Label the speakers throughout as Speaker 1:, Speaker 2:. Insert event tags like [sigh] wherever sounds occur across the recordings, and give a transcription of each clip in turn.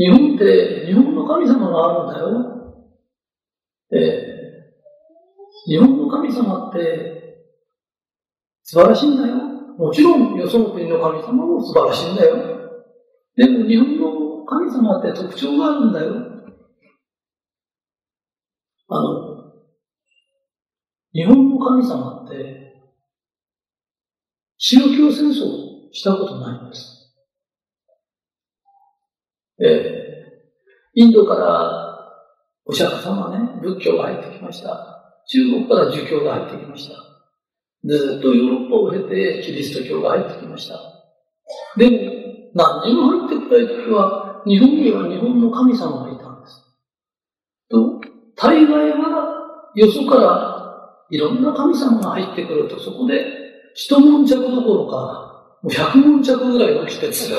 Speaker 1: 日本って日本の神様があるんだよ。えー、日本の神様って素晴らしいんだよ。もちろん、よその国の神様も素晴らしいんだよ。でも日本の神様って特徴があるんだよ。あの、日本の神様って、宗教戦争したことないんです。えー、インドからお釈迦様ね、仏教が入ってきました。中国から儒教が入ってきました。ずっとヨーロッパを経てキリスト教が入ってきました。でも、何にも入ってこない時は、日本には日本の神様がいたんです。と、大概はよそからいろんな神様が入ってくると、そこで一悶着どころか、もう百悶着ぐらい起きて、ずっ、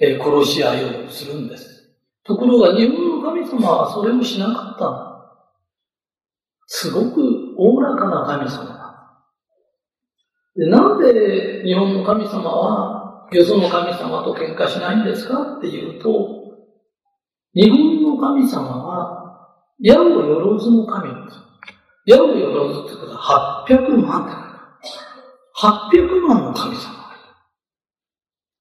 Speaker 1: えー、殺し合いをするんです。ところが日本の神様はそれをしなかった。すごくおおらかな神様だ。で、なんで日本の神様はよその神様と喧嘩しないんですか？っていうと、日本の神様は矢をよろずの神です。矢をよろずってことは800万って800万の神様。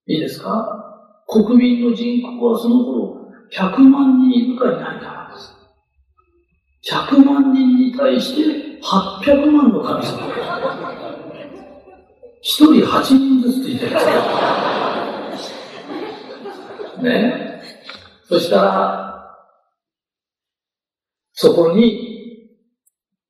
Speaker 1: いいですか？国民の人口はその頃100万人いるかいないかなんです。100万人に対して800万の神様。一人8人ずついてる。ね。そしたら、そこに、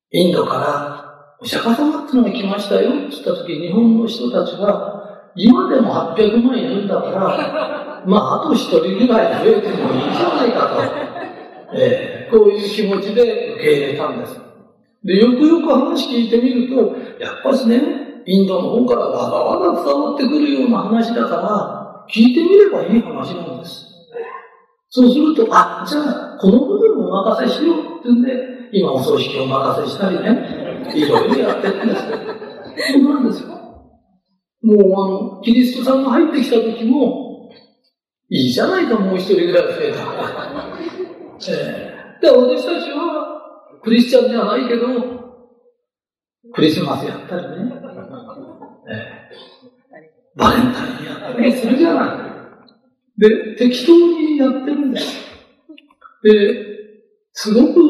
Speaker 1: インドからお釈迦様ってのが来ましたよって言った時、日本の人たちは、今でも800万いるんだから、[laughs] まあ、あと一人ぐらい増えてもいいじゃないかと、えー、こういう気持ちで受け入れたんです。で、よくよく話聞いてみると、やっぱしね、インドの方からわざわざ伝わってくるような話だから、聞いてみればいい話なんです。そうすると、あ、じゃあ、この部分をお任せしようって言うんで、今お葬式をお任せしたりね、いろいろやってるんですよ。そうなんですよ。もうあの、キリストさんが入ってきた時も、いいじゃないか、もう一人ぐらい増えた。[laughs] え、で、私たちは、クリスチャンじゃないけど、クリスマスやったりね、えー、バレンタインやったりするじゃない。で、適当にやってるんです。で、すごく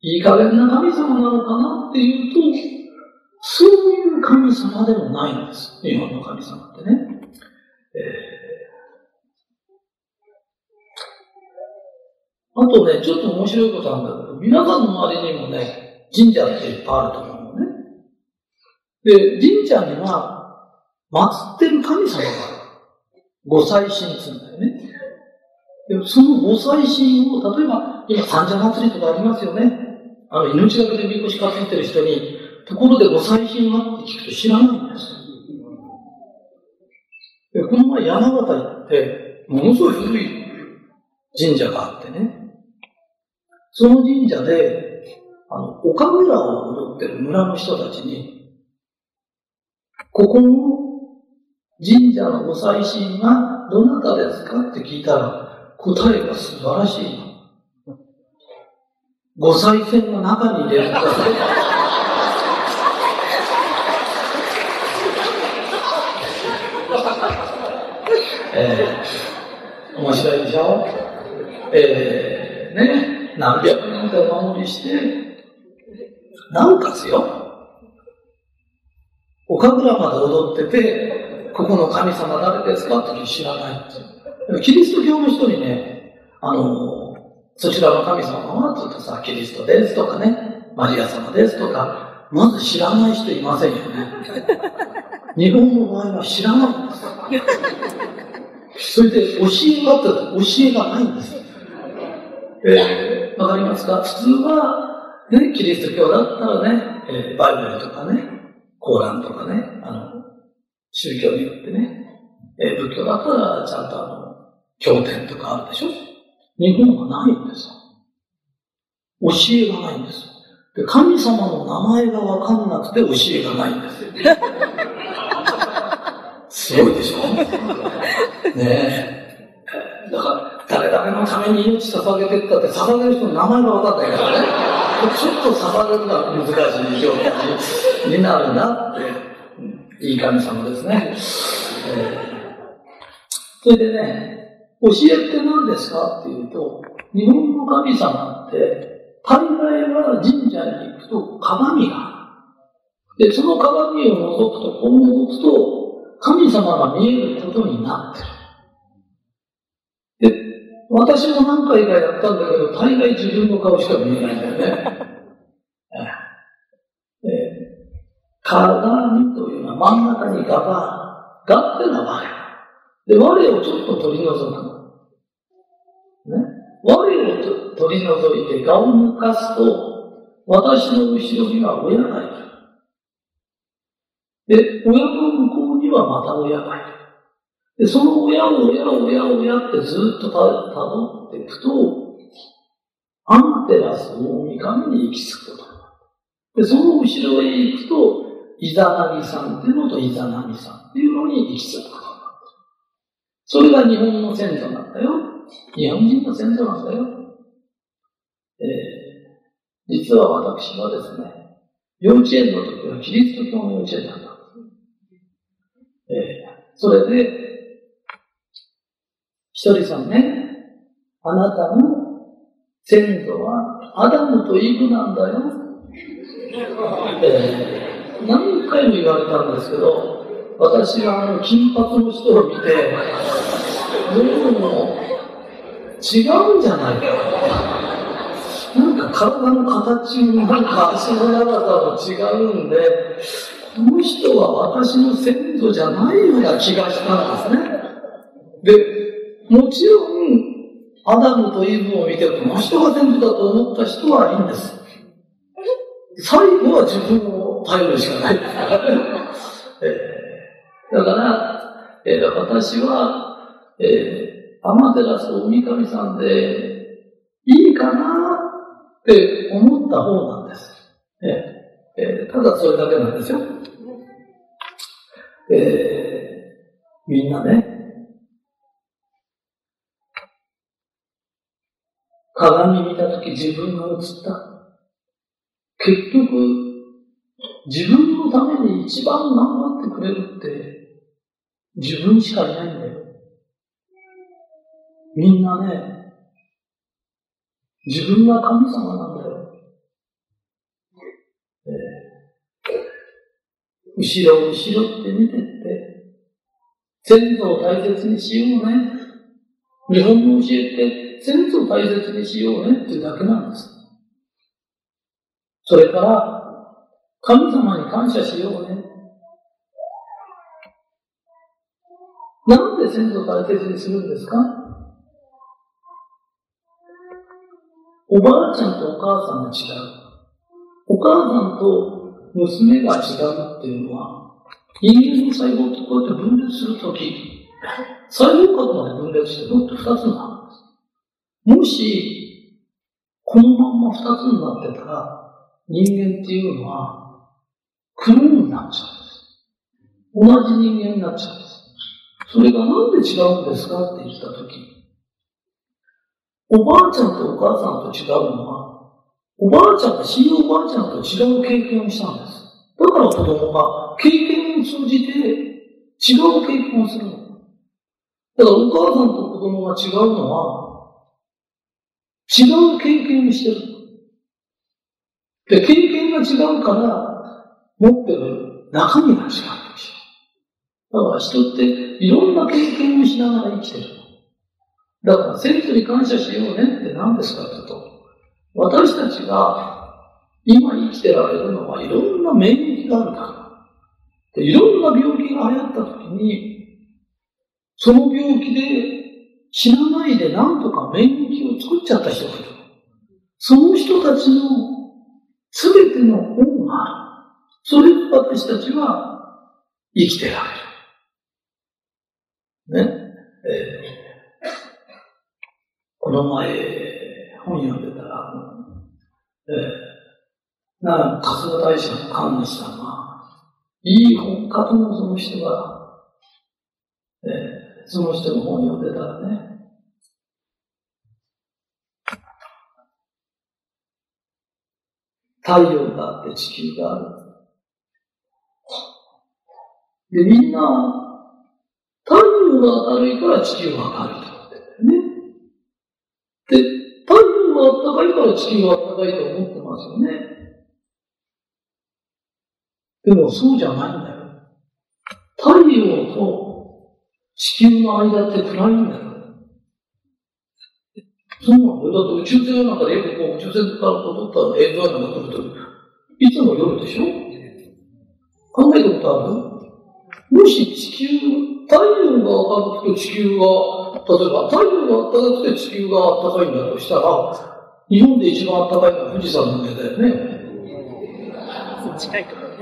Speaker 1: いい加減な神様なのかなっていうと、そういう神様でもないんです。日本の神様ってね。えーあとね、ちょっと面白いことなんだけど、皆さんの周りにもね、神社っていっぱいあると思うのね。で、神社には、祀ってる神様がある。ご祭神って言うんだよね。でそのご祭神を、例えば、今、三社祭りとかありますよね。あの、命がけでみこし担ってる人に、ところでご祭神はって聞くと知らないんです。で、この前山形行って、ものすごい古い神社があってね。その神社で、あの、岡村を踊ってる村の人たちに、ここの神社のご祭神がどなたですかって聞いたら、答えが素晴らしい。ご祭神の中に入れるんだえー、面白いでしょ？えー、ね。何百年かお守りして、なおかつよ、岡倉まで踊ってて、ここの神様誰ですか？って知らないって。キリスト教の人にね、あの、そちらの神様は、ずっとさ、キリストですとかね、マリア様ですとか、まず知らない人いませんよね。日本の場合は知らないんです。それで教えがあったら教えがないんです。えー、わかりますか？普通は、ね、キリスト教だったらね、えー、バイブルとかね、コーランとかね、あの、宗教によってね、えー、仏教だったらちゃんとあの、経典とかあるでしょ？日本はないんですよ。教えがないんです。で、神様の名前がわかんなくて教えがないんですよ。[laughs] すごいでしょ？ねえ。だから、誰々のために命捧げてったって、捧げる人の名前が分かったからね。ちょっと捧げるのは難しい状況になるなって、いい神様ですね。えー、それでね、教えって何ですかっていうと、日本の神様って、大概は神社に行くと鏡がある。で、その鏡を覗くと、こう覗くと、神様が見えることになってる。私も何回かやったんだけど、大概自分の顔しか見えないんだよね。[laughs] え鏡というのは真ん中に画が、画ってのは我。で、我をちょっと取り除くの。ね。我を取り除いて画を抜かすと、私の後ろには親がいる。で、親の向こうにはまた親がいる。で、その親を親を親を親ってずっとたどっていくと、アンテラス大神に行き着くことになる。で、その後ろへ行くと、イザナミさんっていうのとイザナミさんっていうのに行き着くことになる。それが日本の先祖なんだよ。日本人の先祖なんだよ。えー、実は私はですね、幼稚園の時はキリスト教の幼稚園だった。えー、それで、ひとりさんね、あなたの先祖はアダムとイブなんだよ。えー、何回も言われたんですけど、私はあの金髪の人を見て、どうも違うんじゃないか。なんか体の形もなんか足の長さも違うんで、この人は私の先祖じゃないような気がしたんですね。で、もちろん、アダムとイブを見て、この人が先祖だと思った人はいいんです。最後は自分を頼るしかない。[laughs] えー、だから、えー、私は、えー、アマテラス大神さんでいいかなって思った方なんです。えーえー、ただそれだけなんですよ。えー、みんなね、鏡見たとき自分が映った。結局、自分のために一番頑張ってくれるって自分しかいないんだよ。みんなね、自分が神様なんだよ。後ろ後ろって見てって、先祖を大切にしようね。日本の教えて先祖を大切にしようねってだけなんです。それから、神様に感謝しようね。なんで先祖を大切にするんですか？おばあちゃんとお母さんが違う。お母さんと娘が違うっていうのは、人間の細胞とこうやって分裂するとき、細胞核まで分裂してもっと二つにな。もし、このまま二つになってたら、人間っていうのは、クローンになっちゃうんです。同じ人間になっちゃうんです。それがなんで違うんですかって言ったとき、おばあちゃんとお母さんと違うのは、おばあちゃんが死ぬおばあちゃんと違う経験をしたんです。だから子供が経験を通じて違う経験をするの。だからお母さんと子供が違うのは、違う経験をしてる。で、経験が違うから、持ってる中身が違うんですよ。だから人っていろんな経験をしながら生きてる。だから、先祖に感謝しようねって何ですかって言うと、私たちが今生きてられるのはいろんな免疫があるから。でいろんな病気が流行った時に、その病気で死なないで何とか免疫を作っちゃった人がいる。その人たちの全ての恩がある。それで私たちは生きてられる。ね。えー、この前、本読んでたら、えー、な春日大社の神主さんが、いい本家とのその人が、その人の本読んでたらね、太陽があって地球がある。で、みんな、太陽が明るいから地球が明るいと思ってるんだよね。で、太陽が暖かいから地球が暖かいと思ってますよね。でもそうじゃないんだよ。太陽と地球の間って暗いんだよ。そうなんだよ。だって宇宙船なんかでよくこう宇宙船から撮った映像なんか撮ると、いつも夜でしょ？考えたことある？もし地球、太陽が明るくて地球が、例えば太陽が暖かくて地球が暖かいんだとしたら、日本で一番暖かいのは富士山の上だよね。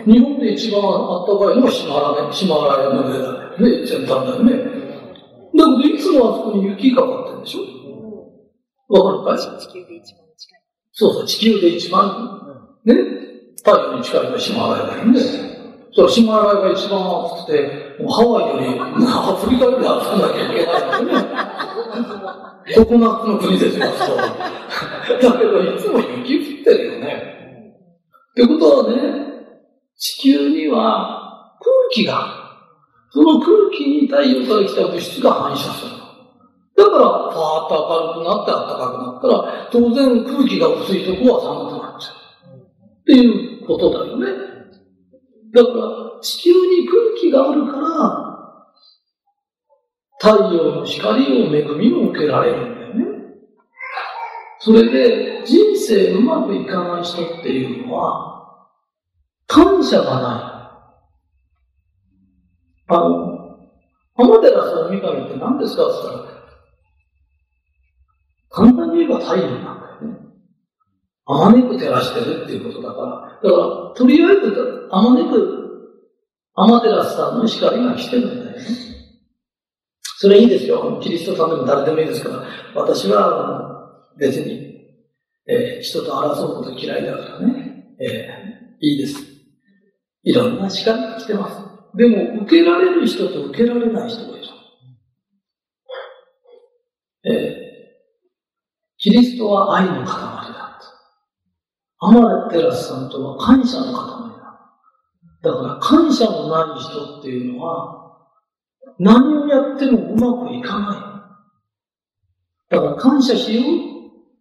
Speaker 1: 日本で一番暖かいのはヒマラヤヒマラヤの上だよね。先端だよね。だけどいつもあそこに雪がかかってるんでしょ？わかるかい？地球で一番近い。そうそう、地球で一番、ね、太陽に近いのはヒマラヤだよね。そヒマラヤが一番暑くて、ハワイより、アフリカより暑くなきゃいけないんだよね。ココナッツの国ですよ、そう。だけど、いつも雪降ってるよね。ってことはね、地球には空気が、その空気に太陽から来た物質が反射する。だから、パーッと明るくなって暖かくなったら、当然空気が薄いとこは寒くなっちゃう。っていうことだよね。だから、地球に空気があるから、太陽の光を恵みを受けられるんだよね。それで、人生うまくいかない人っていうのは、感謝がない。あの、浜寺さんの三上って何ですかって言ったら、簡単に言えば太陽なんだよね。あまねく照らしてるっていうことだから。だから、とりあえず、あまねく、アマテラスさんの光が来てるんだよね。それいいですよ。キリストさんでも誰でもいいですから。私は、別に、えー、人と争うこと嫌いだからね。えー、いいです。いろんな光が来てます。でも、受けられる人と受けられない人がいる。えーキリストは愛の塊だ。アマレテラスさんとは感謝の塊だ。だから感謝のない人っていうのは、何をやってもうまくいかない。だから感謝しよ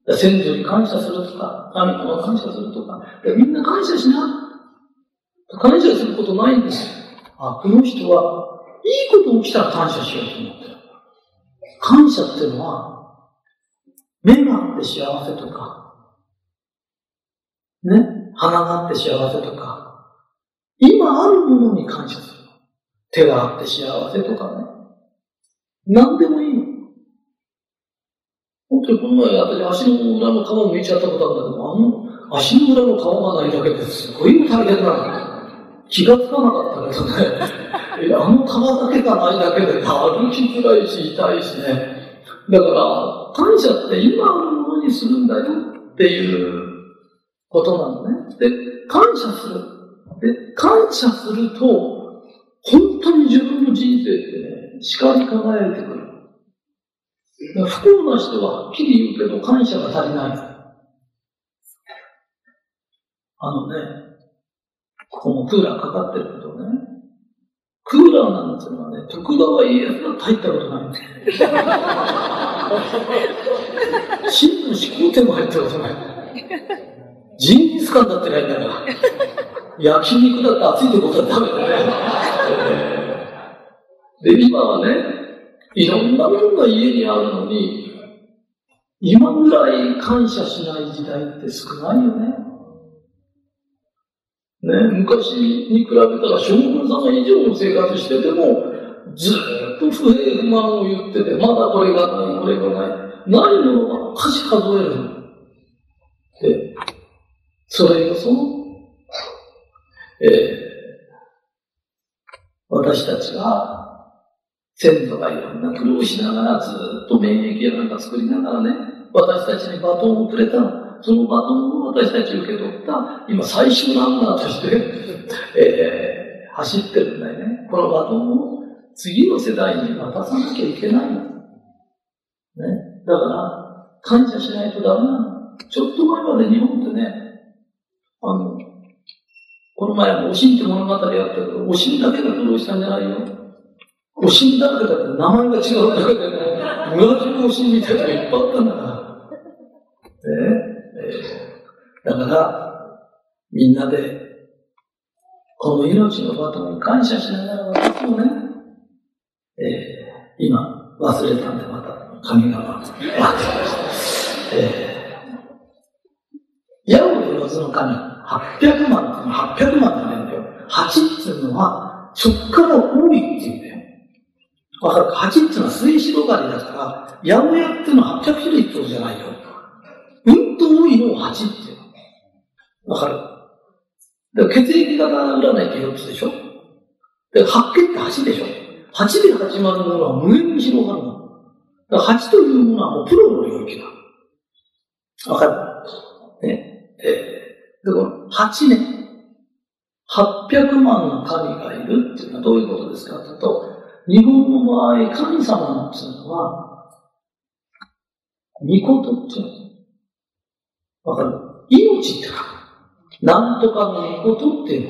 Speaker 1: う。先祖に感謝するとか、神様に感謝するとか、みんな感謝しな。感謝することないんですよ。あ、この人は、いいこと起きたら感謝しようと思ってる。感謝っていうのは、目があって幸せとか、ね、鼻があって幸せとか、今あるものに感謝する。手があって幸せとかね。何でもいいの。本当にこの前私足の裏の皮むいちゃったことあるんだけど、あの足の裏の皮がないだけですごい大変なの。気がつかなかったけどね。あの皮だけがないだけで歩きづらいし痛いしね。だから、感謝って今あるものにするんだよっていうことなのね。で、感謝する。で、感謝すると、本当に自分の人生ってね、光り輝いてくる。不幸な人ははっきり言うけど感謝が足りない。あのね、ここもクーラーかかってるけどね、クーラーなんていうのはね、徳川家康が入ったことないんですよ。真の始皇帝も入ったことない。ジンギスカンだってないんだから。焼肉だって熱いとこだって食べてね。で、今はね、いろんなものが家にあるのに、今ぐらい感謝しない時代って少ないよね。ね、昔に比べたら将軍様以上の生活してても、ずっと不平不満を言ってて、まだこれがない、これがない。ないものは数数える。で、それがその、えー、私たちが、先祖がいろんな苦労しながらずっと免疫やなんか作りながらね、私たちにバトンをくれたの。そのバトンを私たち受け取った、今最終ランナーとして、えー、走ってるんだよね。このバトンを次の世代に渡さなきゃいけない。ね。だから、感謝しないとダメなの。ちょっと前まで日本ってね、あの、この前も、おしんって物語あったけど、おしんだけが苦労したんじゃないよ。おしんだけだって名前が違うだけでね、村中おしんみたいな人がいっぱいあったんだから。ねえー、だから、みんなで、この命のバトンに感謝しながら私もね、えー、今忘れたんでまた神が待ってました。えー、ヤオの図の神、800万っていうのは800万じゃないんだよ。8っていうのは、そっから多いっていうんだよ。わかるか ?8 っていうのは末広がりだから、八百屋っていうのは800種類ってことじゃないよ。うんと多いのを8っていうの。わかる血液型占いって4つでしょ？で、白血って8でしょ ?8 で始まるものは無限に広がるの。だから8というものはもうプロの領域だ。わかる？ね。えー、で、この8ね。800万の神がいるっていうのはどういうことですかというと、日本の場合、神様っていうのは、御事っていうの。わかる？命って書く。なんとかのことっていう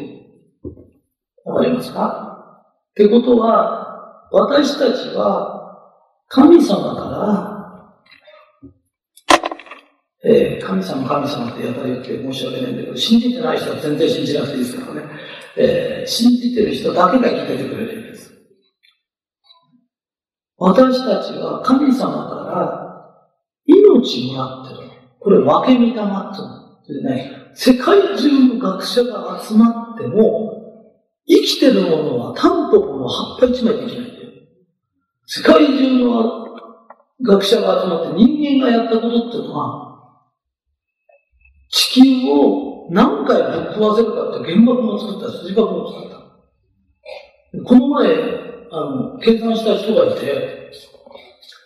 Speaker 1: の。わかりますか？ってことは、私たちは神様から、えー、神様、神様ってやたら言って申し訳ないんだけど、信じてない人は全然信じなくていいですからね。えー、信じてる人だけが生きててくれるんです。私たちは神様から命もらってる。これ分け御霊っていう。ね、世界中の学者が集まっても、生きてるものはタンポポの葉っぱ一枚できないんだよ。世界中の学者が集まって人間がやったことっていうのは、地球を何回ぶっ壊せるかって原爆も作った、筋爆も作った。この前、あの、計算した人がいて、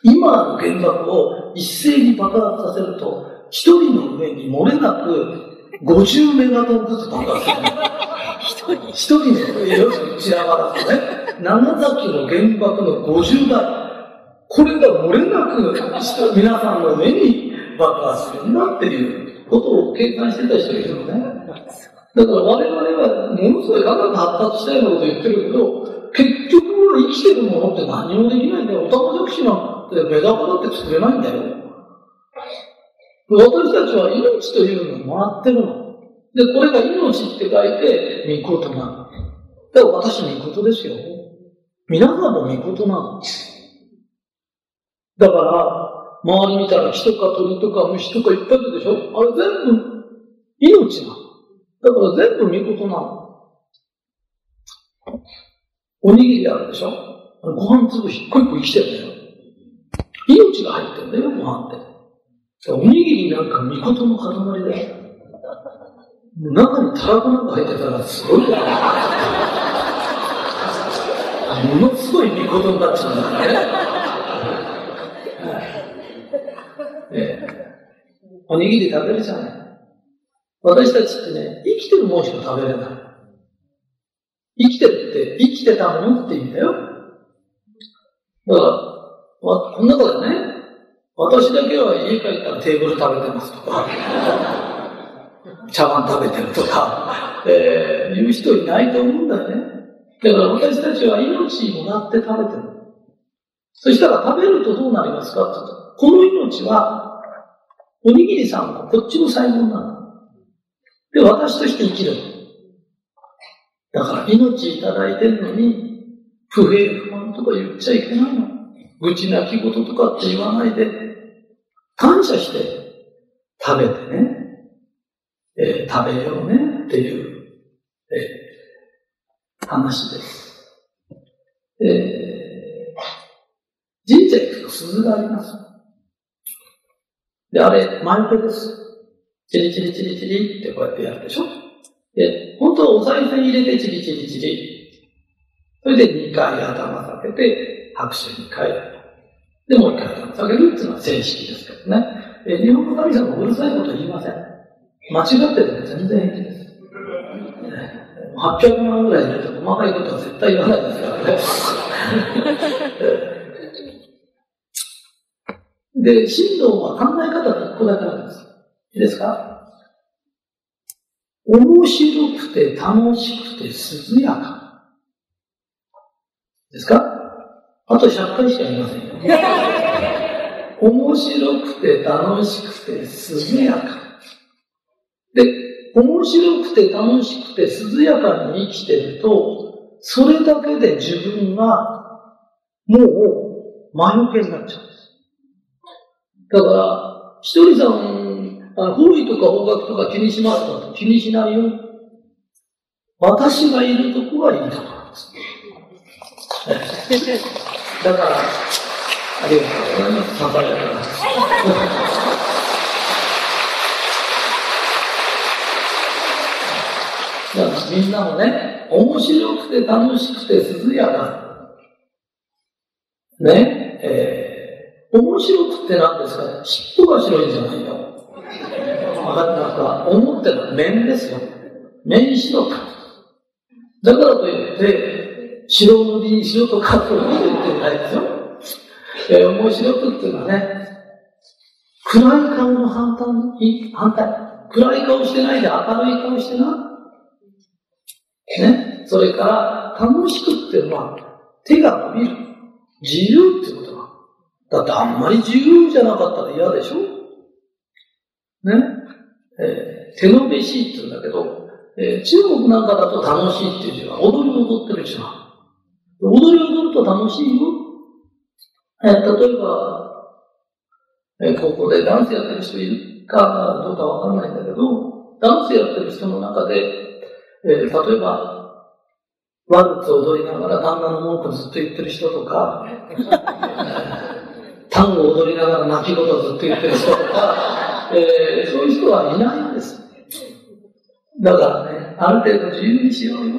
Speaker 1: 今の原爆を一斉に爆発させると、一人の上に漏れなく50メガトンずつ爆発する。一人一人ね、要するに散らばらすね。長崎の原爆の50倍。これが漏れなく皆さんの目に爆発するんだっていうことを計算してた人がいるのね。だから我々はものすごい科学発達したようなこと言ってるけど、結局は生きてるものって何もできないんだよ。おたまじゃくしなんてメダカだって作れないんだよ。私たちは命というのをもらってるの。で、これが命って書いて、御事なの。だから私御事ですよ。皆さんも御事なの。だから、周り見たら人か鳥とか虫とかいっぱいいるでしょあれ全部命なの。だから全部御事なの。おにぎりあるでしょご飯粒一個一個生きてるんだよ。命が入ってるんだよ、ご飯って。おにぎりなんか御事の塊だよ。中にタラコなんか入ってたらすごいものすごい見事になっちゃうんだね。ねおにぎり食べるじゃない。私たちってね、生きてるもんしか食べれない。生きてるって、生きてたものって言うんだよ。だから、この中でね、私だけは家帰ったらテーブル食べてますとか、茶碗食べてるとか、えー、言う人いないと思うんだよね。だから私たちは命もらって食べてる。そしたら食べるとどうなりますかって言ったら、この命は、おにぎりさんはこっちの細胞なの。で、私として生きる。だから命いただいてるのに、不平不満とか言っちゃいけないの。愚痴泣き言とかって言わないで、感謝して食べてね、えー、食べようねっていう、えー、話です。えー、神社行くと鈴があります。で、あれ、前手です。チリチリチリチリってこうやってやるでしょで、本当はお賽銭入れてチリチリチリ。それで2回頭下げて、拍手に変える。で、もう一回下げるっていうのは正式ですけどね。え日本の神様うるさいこと言いません。間違ってても全然平気です。800万ぐらい入れて細かいことは絶対言わないですからね。で、振動は考え方で1個だけなんです。いいですか？面白くて楽しくて涼やか。ですか？あと100回しか言いませんよ。面白くて楽しくて涼やか。で、面白くて楽しくて涼やかに生きてると、それだけで自分がもう魔除けになっちゃうんです。だから、ひとりさん、あの法医とか法学とか気にしますか？気にしないよ。私がいるとこはいいところです。だから、ありがとうございます。参拝だから。だからみんなもね、面白くて楽しくて涼やか。ね、えー、面白くて何ですか、尻尾が白いんじゃないよ。分かってますか思ってる面ですよ。面白か。だからといって、白塗りにしようとかということ言ってないですよ。えー、面白くっていうのはね、暗い顔の反対、反対。暗い顔してないで明るい顔してな。ね。それから、楽しくっていうのは、手が伸びる。自由ってことだ。だってあんまり自由じゃなかったら嫌でしょね。えー、手伸びしいって言うんだけど、えー、中国なんかだと楽しいっていう字は、踊り踊ってる字は。踊り踊ると楽しいよ。えー、例えば、えー、ここでダンスやってる人いるかどうかわかんないんだけど、ダンスやってる人の中で、えー、例えば、ワルツ踊りながら旦那の文句ずっと言ってる人とか、[laughs] 単語踊りながら泣き言ずっと言ってる人とか、えー、そういう人はいないんです。だからね、ある程度自由にしようよ。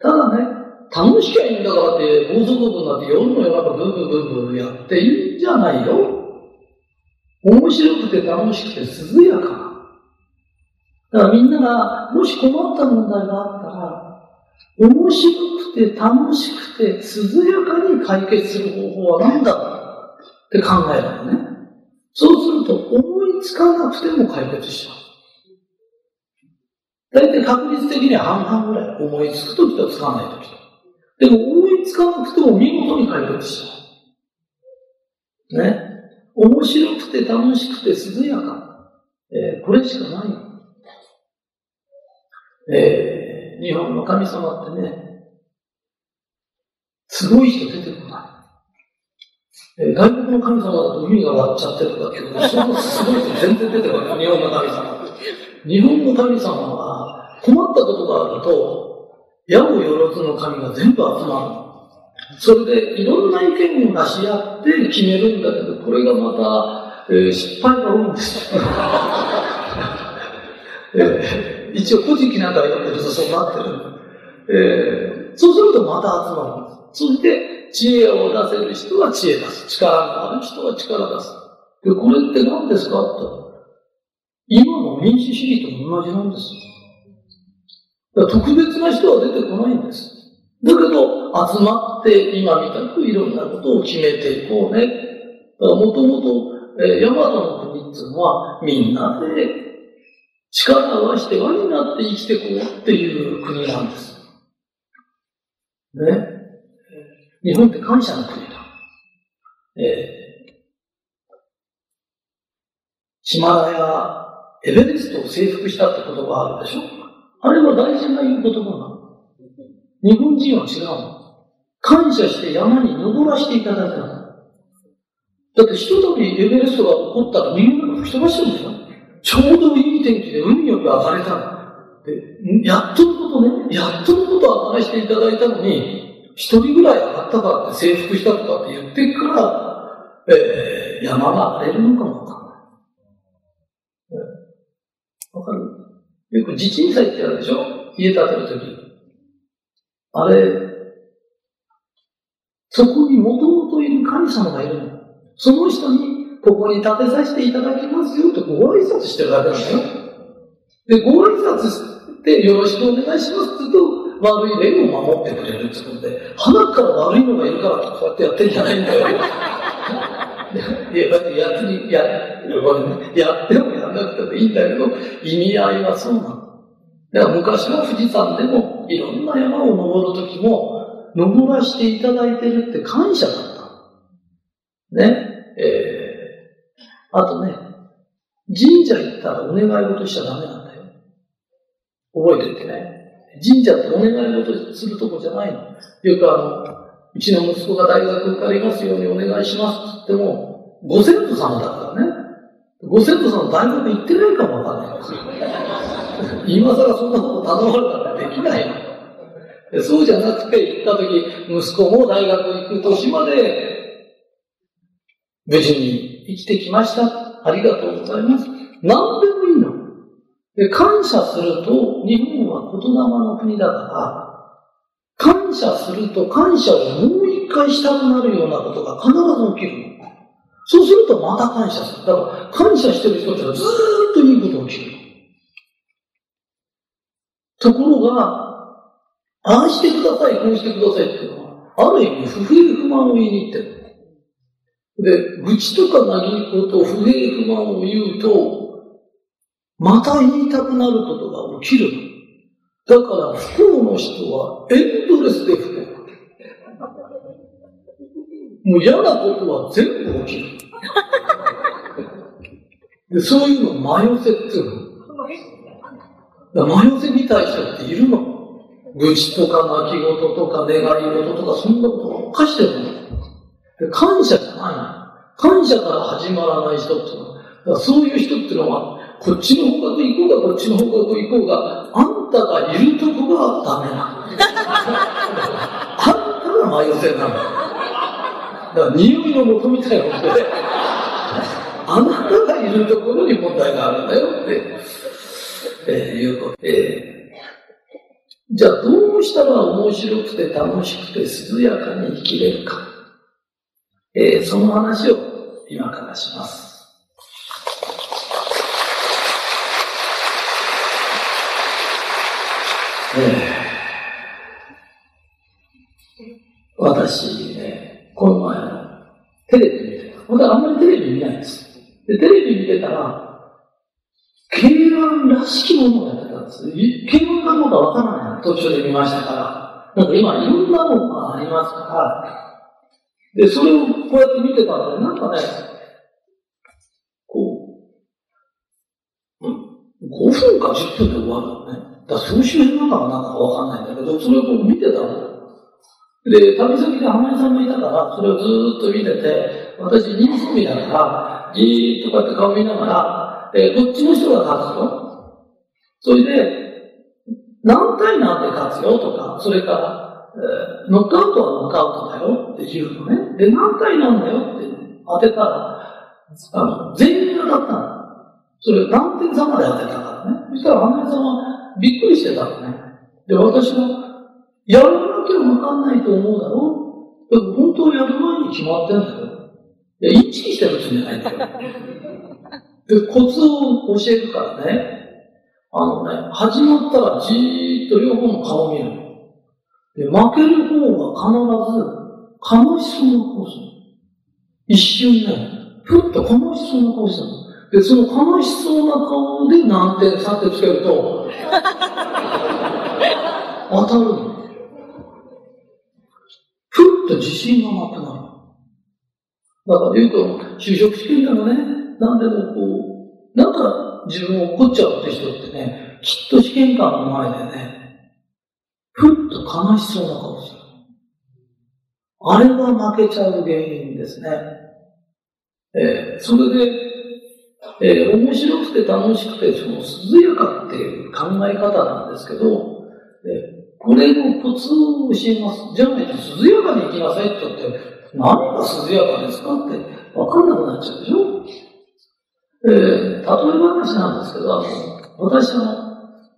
Speaker 1: ただね、楽しきゃいいんだからって、高速道になって夜の中ブーブーブーブーやっていいんじゃないよ。面白くて楽しくて涼やかな。だからみんなが、もし困った問題があったら、面白くて楽しくて涼やかに解決する方法は何だって考えるのね。そうすると思いつかなくても解決しちゃう。大体確率的には半々ぐらい。思いつくときとつかないときと。でも思いつかなくても見事に解決しちゃう。ね。面白くて楽しくて涼やか。えー、これしかない。えー、日本の神様ってね、すごい人出てこない。えー、外国の神様だと海が割っちゃってとかっていうのそんなすごい人全然出てこない。日本の神様。日本の神様は困ったことがあると、矢をよろずの神が全部集まる。それでいろんな意見を出し合って決めるんだけど、これがまた、えー、失敗が多いんですよ。[laughs] 一応古事記なんか読んでるとそうなってる。えー、そうするとまた集まるんです。そして、知恵を出せる人は知恵出す。力のある人は力出す。で、これって何ですかと。今の民主主義と同じなんです。だ特別な人は出てこないんです。だけど、集まって今みたくいろんなことを決めていこうね。もともと、えー、ヤマの国っていうのは、みんなで力を合わせて輪になって生きていこうっていう国なんです。ね。日本って感謝の国だ。えー、ヒマラヤ、エベレストを征服したって言葉あるでしょ？あれは大事な言う言葉なの。日本人は違うの。感謝して山に登らせていただいたの。だってひとたびエベレストが起こったらみんなが吹き飛ばしてるんですよ。ちょうどいい天気で海よく上がれたで、やっとのことね、やっとのこと上がらせていただいたのに、一人ぐらい上がったからって征服したとかって言ってから、えー、山が荒れるのかもわかんない。わ、かる？よく地震祭ってあるでしょ？家建てるとき。あれ、そこにもともといる神様がいるの。その人にここに立てさせていただきますよとご挨拶してるだけなんだよ。で、ご挨拶してよろしくお願いしますって言うと、悪い例を守ってくれるってことで、鼻から悪いのがいるからとこうやってやってんじゃないんだよ。いや、だってやってや、やってもやらなくてもいいんだけど、意味合いはそうなの。だから昔は富士山でもいろんな山を登るときも登らせていただいてるって感謝だった。ね。えー、あとね、神社行ったらお願い事しちゃダメなんだよ。覚えててね。神社ってお願い事するとこじゃないの。よくあの、うちの息子が大学受かりますようにお願いしますって言っても、ご先祖様だからね。ご先祖様大学行ってないかもわかんないですよ。今更そんなこと頼まれたらできないの。そうじゃなくて行った時、息子も大学行く年まで、無事に生きてきました。ありがとうございます。何でもいいの。で感謝すると、日本は言霊の国だから、感謝すると感謝をもう一回したくなるようなことが必ず起きるの。そうするとまた感謝する。だから感謝してる人たちはずーっといいことが起きる。ところが、ああしてください、こうしてくださいっていうのは、ある意味不平不満を言いに行ってる。で、愚痴とか嘆きと不平不満を言うと、また言いたくなることが起きる。だから不幸の人はエンドレスで不幸。もう嫌なことは全部起きる。でそういうの迷せっていうの。迷せみたい人っているの。愚痴とか泣き言とか願い事とかそんなことばっかしてるの。感謝じゃないの感謝から始まらない人っていうのは、そういう人っていうのは、こっちの方角行こうが、こっちの方角行こうが、あんたがいるとこがダメなの。あんたが迷せなの。だから匂いの元みたいなことで、あなたがいるところに問題があるんだよって、えー、いうこと。えー、じゃあどうしたら面白くて楽しくて涼やかに生きれるか。えー、その話を今からします。私ね、この前のテレビ見てた。僕はあんまりテレビ見ないんです。で、テレビ見てたら、K1 らしきものをやってたんです。K1 かどうかわからない途中で見ましたから。なんか今いろんなものがありますから、で、それをこうやって見てたら、なんかね、こう、ん、5分か10分で終わるのね。だからそういうのかなんかわかんないんだけど、それをこう見てたの。で、旅先で浜井さんもいたから、それをずーっと見てて、私人数見だから、じーっとこうやって顔見ながら、えこっちの人が勝つよ。それで、何対何で勝つよとか、それから、えー、ノックアウトはノックアウトだよって言うのね。で、何対何だよって当てたら、あの、全員が当たったの。それ何点差まで当てたからね。そしたら浜井さんはびっくりしてたのね。で、私は、やらなきゃわかんないと思うだろ？う本当やる前に決まってんだよ。いや、インチキしてるつもりじゃないんだよ。[laughs] で、コツを教えるからね。あのね、始まったらじーっと両方の顔見るの。で、負ける方が必ず悲しそうな顔するの。一瞬ね、ふっと悲しそうな顔するの。で、その悲しそうな顔で何点3点つけると、[laughs] 当たるの。っと自信がなくなる。だからよく就職試験でもね、何でもこう、なんか自分を怒っちゃうって人ってね、きっと試験官の前でね、ふっと悲しそうな顔する。あれが負けちゃう原因ですね。えー、それで、えー、面白くて楽しくて、その涼やかっていう考え方なんですけど、えー、これのコツを教えます。じゃあね、涼やかに生きなさいって言って、何が涼やかですかって分かんなくなっちゃうでしょ？えー、例え話なんですけど、私は、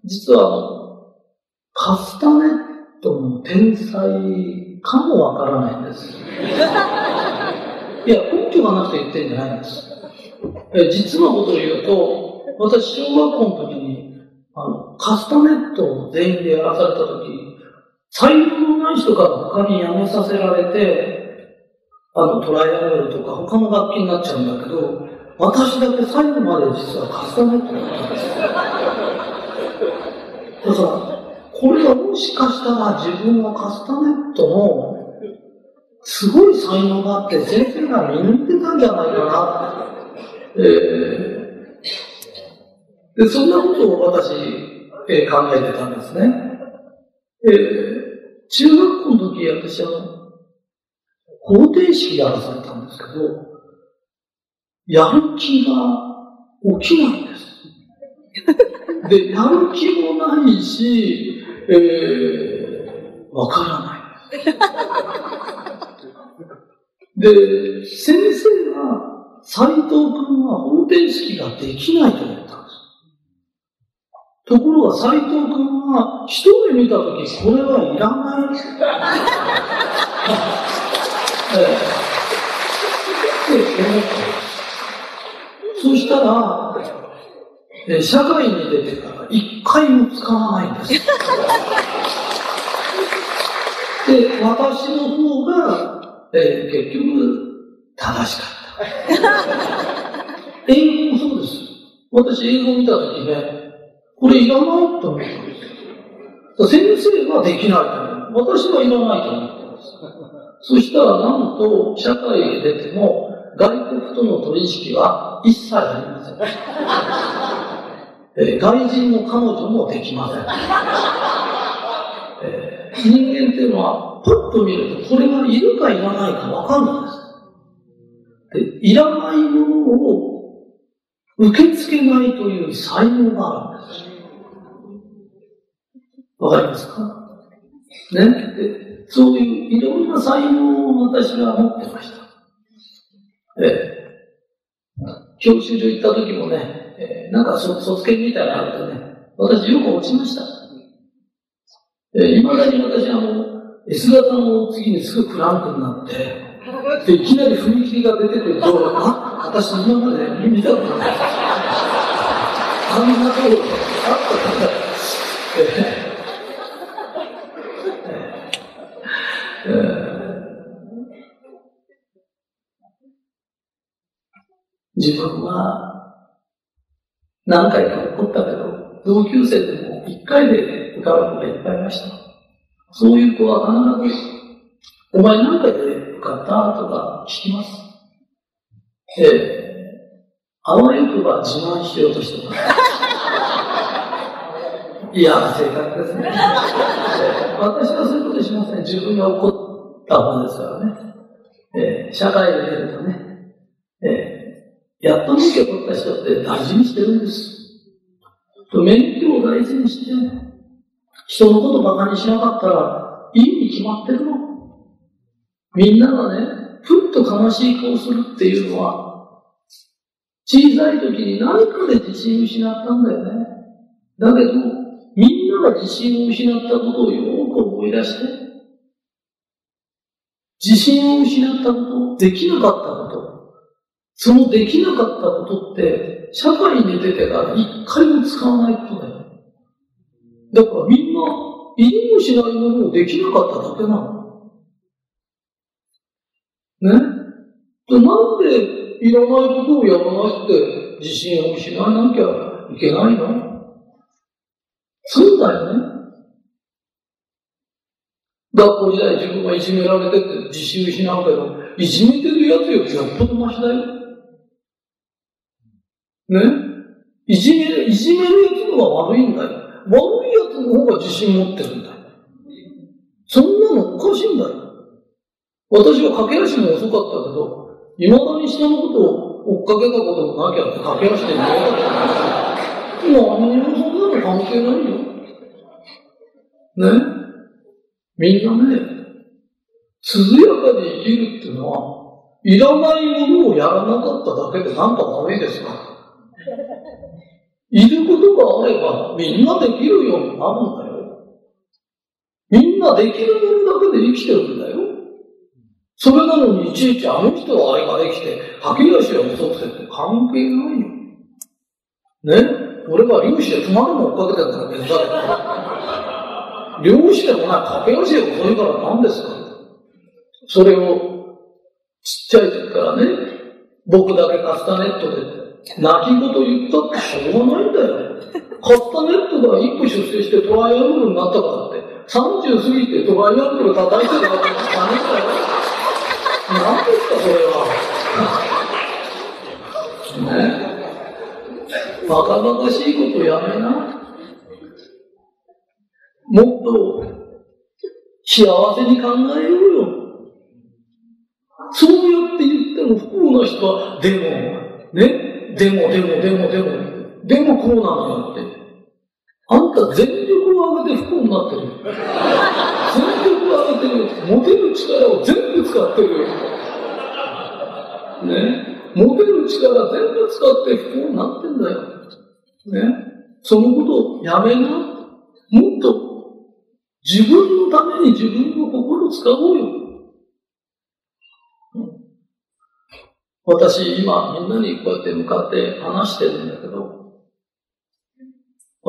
Speaker 1: 実は、カスタネットの天才かもわからないんです。いや、根拠がなくて言ってんじゃないんです。え実のことを言うと、私、小学校の時に、あの、カスタネットを全員でやらされた時、才能のない人から他に辞めさせられて、あの、トライアングルとか他の楽器になっちゃうんだけど、私だけ最後まで実はカスタネットだったんですよ。だから、これはもしかしたら自分はカスタネットのすごい才能があって先生が見抜いてたんじゃないかな。えー、でそんなことを私、えー、考えてたんですね。えー、中学校の時私は方程式やらされたんですけど、やる気が起きないんです。[laughs] で、やる気もないし、えー、わからない [laughs] で、先生が、斎藤君は方程式ができないと思った。ところが斎藤君は一目見たとき、これはいらない。そしたら、え社会に出てから一回も使わないんです。で、私の方が、えー、結局、正しかった。英語もそうです。私、英語見たときね、これいらないと思ったんです先生はできないと思う。私はいらないと思ってます。そしたら、なんと、社会へ出ても、外国との取引は一切ありません。えー、外人の彼女もできません。えー、人間っていうのは、パッと見ると、これがいるかいらないかわかんないです。で、いらないものを受け付けないという才能があるんです。わかりますか？ね？で。そういういろんな才能を私は持ってました。えー、教習所行った時もね、え、なんか卒検みたいなのあるとね、私よく落ちました。えー、未だに私あの、S 型の次にすぐクランクになって、で、いきなり踏切が出てくると、あ、私今まで見たことない。あんなところあったから、えーえー自分は何回か起こったけど、同級生でも一回で歌う子がいっぱいいました。そういう子は必ず、お前何回で受かったとか聞きます？ええあわよくば自慢しようとしてます。[laughs] いや、正確ですね。私はそういうことしません。自分が起こったものですからね。えー、社会で出るとね、えやっと免許を取った人って大事にしてるんです。免許を大事にして、人のこと馬鹿にしなかったら、いいに決まってるの。みんながね、ふっと悲しい顔するっていうのは、小さい時に何かで自信を失ったんだよね。だけど、みんなが自信を失ったことをよく思い出して、自信を失ったこと、できなかったこと、そのできなかったことって、社会に出てから一回も使わないことだよ。だからみんな、いりもしないものをできなかっただけなの。ね？なんでいらないことをやらないって自信を失わなきゃいけないの？そうだよね。学校時代自分がいじめられてって自信を失うけど、いじめてるやつよりよっぽどマシだよ。ね？いじめる、いじめるやつのが悪いんだよ。悪いやつの方が自信持ってるんだよ。そんなのおかしいんだよ。私は駆け足も遅かったけど、未だに人のことを追っかけたこともなきゃって駆け足で見えた何にもそんなの関係ないよ。ね？みんなね、涼やかに生きるっていうのは、いらないものをやらなかっただけでなんか悪いですか？いることがあれば、みんなできるようになるんだよ。みんなできるものだけで生きてるんだよ。それなのにいちいちあの人はあれができて、駆け足が遅くてって関係ないよ。ね？俺が漁師で止まるの追っかけてるんだら別だけど。漁師でもない駆け足が遅いから何ですか？それをちっちゃい時からね、僕だけカスタネットで泣き言言ったってしょうがないんだよ。カスタネットが一歩出世してトライアングルになったからって、30過ぎてトライアングル叩いてるわけじゃねえんだよ。何ですか、それは。ね？バカバカしいことやめな。もっと幸せに考えようよ。そうやって言っても不幸な人は、でも、ね、でも、でも、でも、でも、でもこうなのよって。あんた全力を上げて不幸になってる。全力を上げてる。持てる力を全部使ってる。ね。持てる力全部使って不幸になってんだよ。ね。そのことをやめな。もっと自分のために自分の心を使おうよ。私、今、みんなにこうやって向かって話してるんだけど、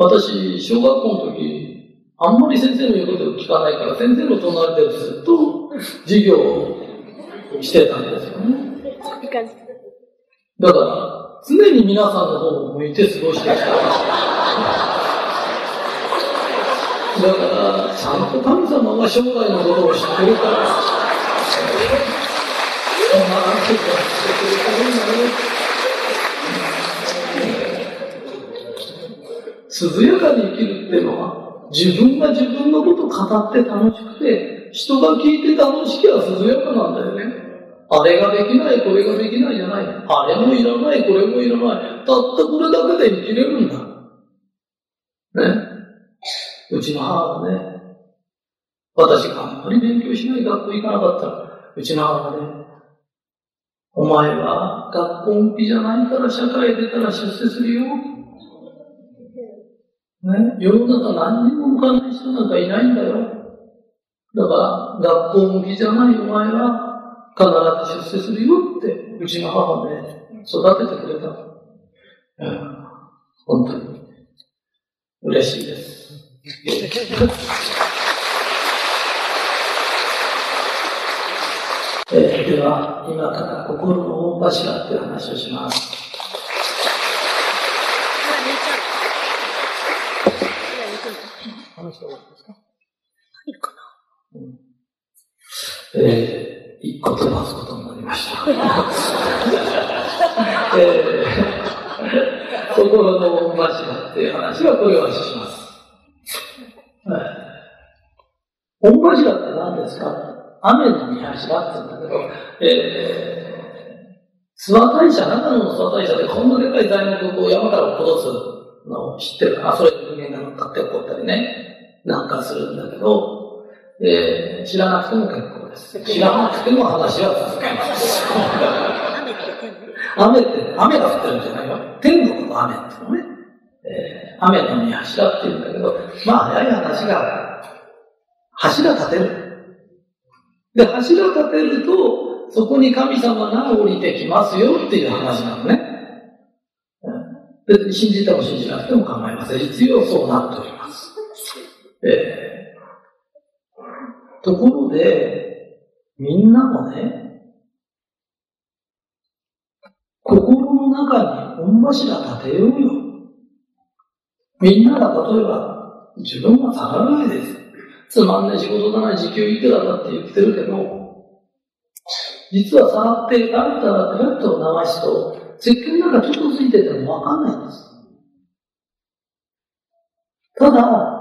Speaker 1: 私、小学校の時、あんまり先生の言うことを聞かないから、先生の隣でずっと授業をしてたんですよね。だから、常に皆さんの方を向いて過ごしてきた。だから、ちゃんと神様が生涯のことを知ってるから、そんな話をしてくれてるんだよ。涼やかに生きるっていうのは、自分が自分のことを語って楽しくて、人が聞いて楽しきゃ涼やかなんだよね。あれができない、これができないじゃない。あれもいらない、これもいらない。たったこれだけで生きれるんだ。ね。うちの母がね、私があんまり勉強しない学校行かなかったら、うちの母がね、お前は学校向きじゃないから社会出たら出世するよ。ね、世の中何にも向かない人なんかいないんだよ。だから、学校向きじゃないお前は必ず出世するよって、うちの母ね、育ててくれた。うん、本当に嬉しいです。えー、では、今から心の大柱っていう話をします。話した方がいいですか？入るかな、うん、えー、一個飛ばすことになりました。[laughs] えー、心の大柱っていう話はこれをします。御柱って何ですか？雨の見柱って言うんだけど、えー、諏訪大社、長野の諏訪大社でこんなでかい材木をこう山から落とすのを知ってるかなそれで人間が乗っかって起こったりね、なんかするんだけど、えー、知らなくても結構です。知らなくても話は続きます。雨って、雨が降ってるんじゃないよ。天国の雨っていうのね。えー、雨の見柱っていうんだけど、まあ早い話が、柱立てる。で、柱立てると、そこに神様が降りてきますよっていう話なのね。別に信じても信じなくても構いません。実はそうなっております。えー、ところで、みんなもね、心の中に御柱立てようよ。みんなが例えば、自分は下がるわけです。つまんない仕事だな、時給いくらだって言ってるけど、実は触って、あるたらペラッと流すと、石鹸の中ちょっとついててもわかんないんです。ただ、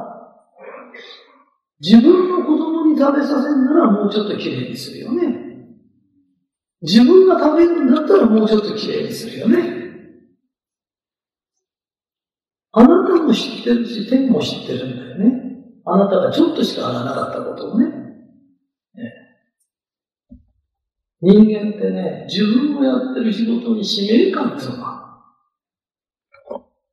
Speaker 1: 自分の子供に食べさせるならもうちょっときれいにするよね。自分が食べるんだったらもうちょっときれいにするよね。あなたも知ってるし、天も知ってるんだよね。あなたがちょっとしかあらなかったことをね。ね人間ってね、自分のやってる仕事に使命感っていうのが、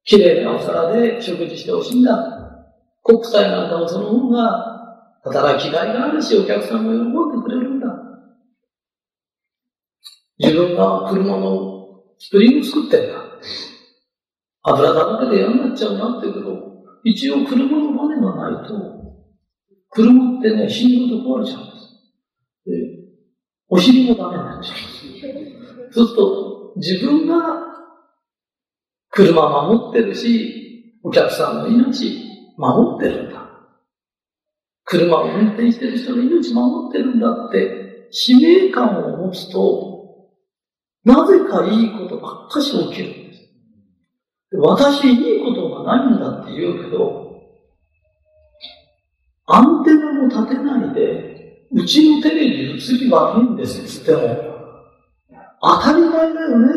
Speaker 1: 綺麗なお皿で食事してほしいんだ。国際なんかもその方が働きがいがあるし、お客さんも喜んでくれるんだ。自分が車のスプリング作ってんだ。油だらけで嫌になっちゃうなって言うけど、一応車のバネがないと、車ってね、死ぬと壊れちゃう。お尻もダメになっちゃうんです。そうすると、自分が車守ってるし、お客さんの命守ってるんだ。車を運転してる人の命守ってるんだって使命感を持つと、なぜかいいことばっかし起きるんです。私いいことがないんだって言うけど、アンテナも立てないで、うちのテレビ映り悪いんですって言っても、当たり前だよね。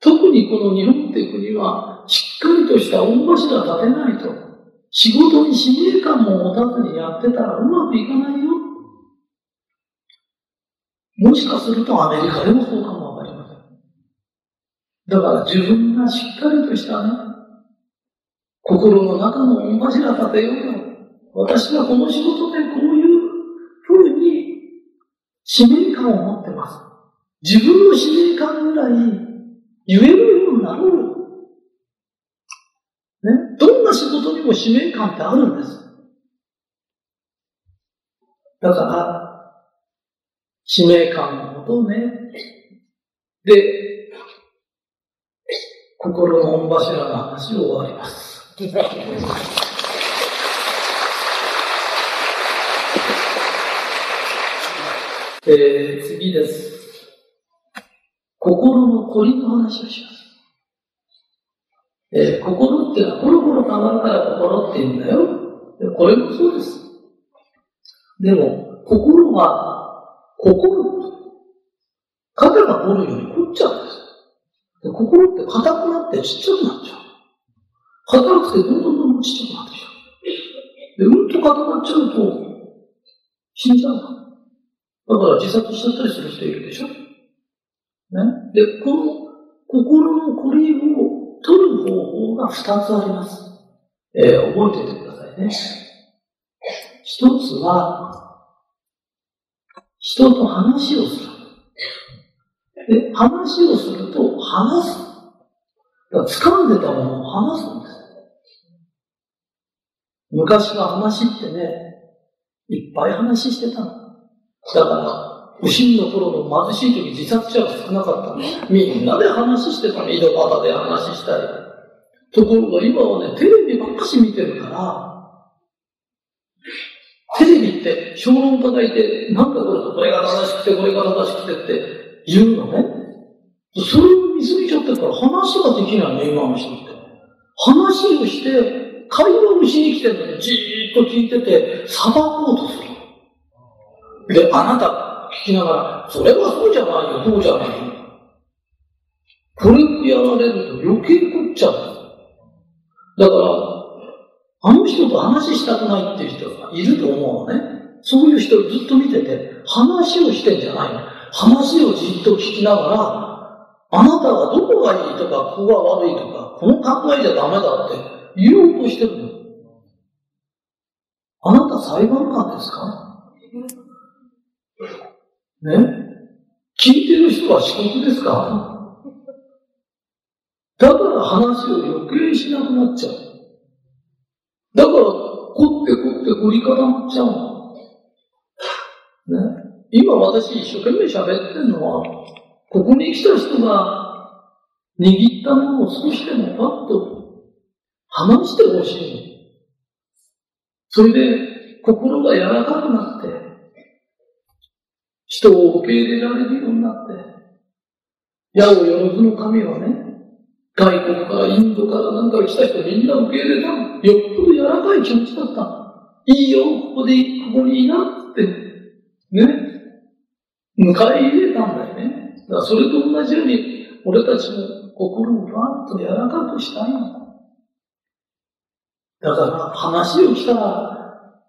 Speaker 1: 特にこの日本って国は、しっかりとした大柱立てないと、仕事に使命感も持たずにやってたらうまくいかないよ。もしかするとアメリカでもそうかもわかりません。だから自分がしっかりとしたね、心の中の大柱立てようよ。私はこの仕事で使命感を持ってます。自分の使命感ぐらい言えるようになろう。ね？どんな仕事にも使命感ってあるんです。だから、使命感のことをね、で、心の御柱の話を終わります。[laughs] えー、次です。心の凝りの話をします。えー、心っていうのはコロコロ変わるから心って言うんだよ。これもそうです。でも、心は、心肩が凝るように凝っちゃうんです。で心って硬くなってちっちゃくなっちゃう。硬くてどんどんどんどんちっちゃくなってちゃう。で、うんと固まっちゃうと、死んじゃうだ。から自殺しちゃったりする人いるでしょ？ね？で、この心のこりを取る方法が二つあります。えー、覚えておいてくださいね。一つは、人と話をする。で、話をすると話す。だから掴んでたものを話すんです。昔は話ってね、いっぱい話してたの。だから、不審の頃の貧しい時自殺者が少なかったの。みんなで話してたの。井戸端で話したり。ところが今はね、テレビばっかし見てるから、テレビって評論叩いて、なんかこれこれが正しくて、これが正しくてって言うのね。それを見すぎちゃってるから話ができないの、今の人って。話をして、会話をしに来てるのにじーっと聞いてて、裁こうとする。で、あなた聞きながら、それはそうじゃないよ、そうじゃないよ。これをやられると余計凝っちゃう。だから、あの人と話したくないっていう人がいると思うのね。そういう人をずっと見てて、話をしてんじゃないの。話をじっと聞きながら、あなたはどこがいいとか、ここが悪いとか、この考えじゃダメだって言おうとしてるの。あなた裁判官ですか？ね聞いてる人は四国ですか？だから話を余計しなくなっちゃう。だから、凝って凝って凝り固まっちゃう。ね。今私一生懸命喋ってるのは、ここに来た人が握ったものを少しでもパッと話してほしいそれで心が柔らかくなって、人を受け入れられるようになって、矢をよろずの神はね、外国からインドからなんか来た人みんな受け入れた。よっぽど柔らかい気持ちだった。いいよ、ここで、ここにいなって、ね、迎え入れたんだよね。だからそれと同じように、俺たちも心をバーッと柔らかくしたいの。だから話をしたら、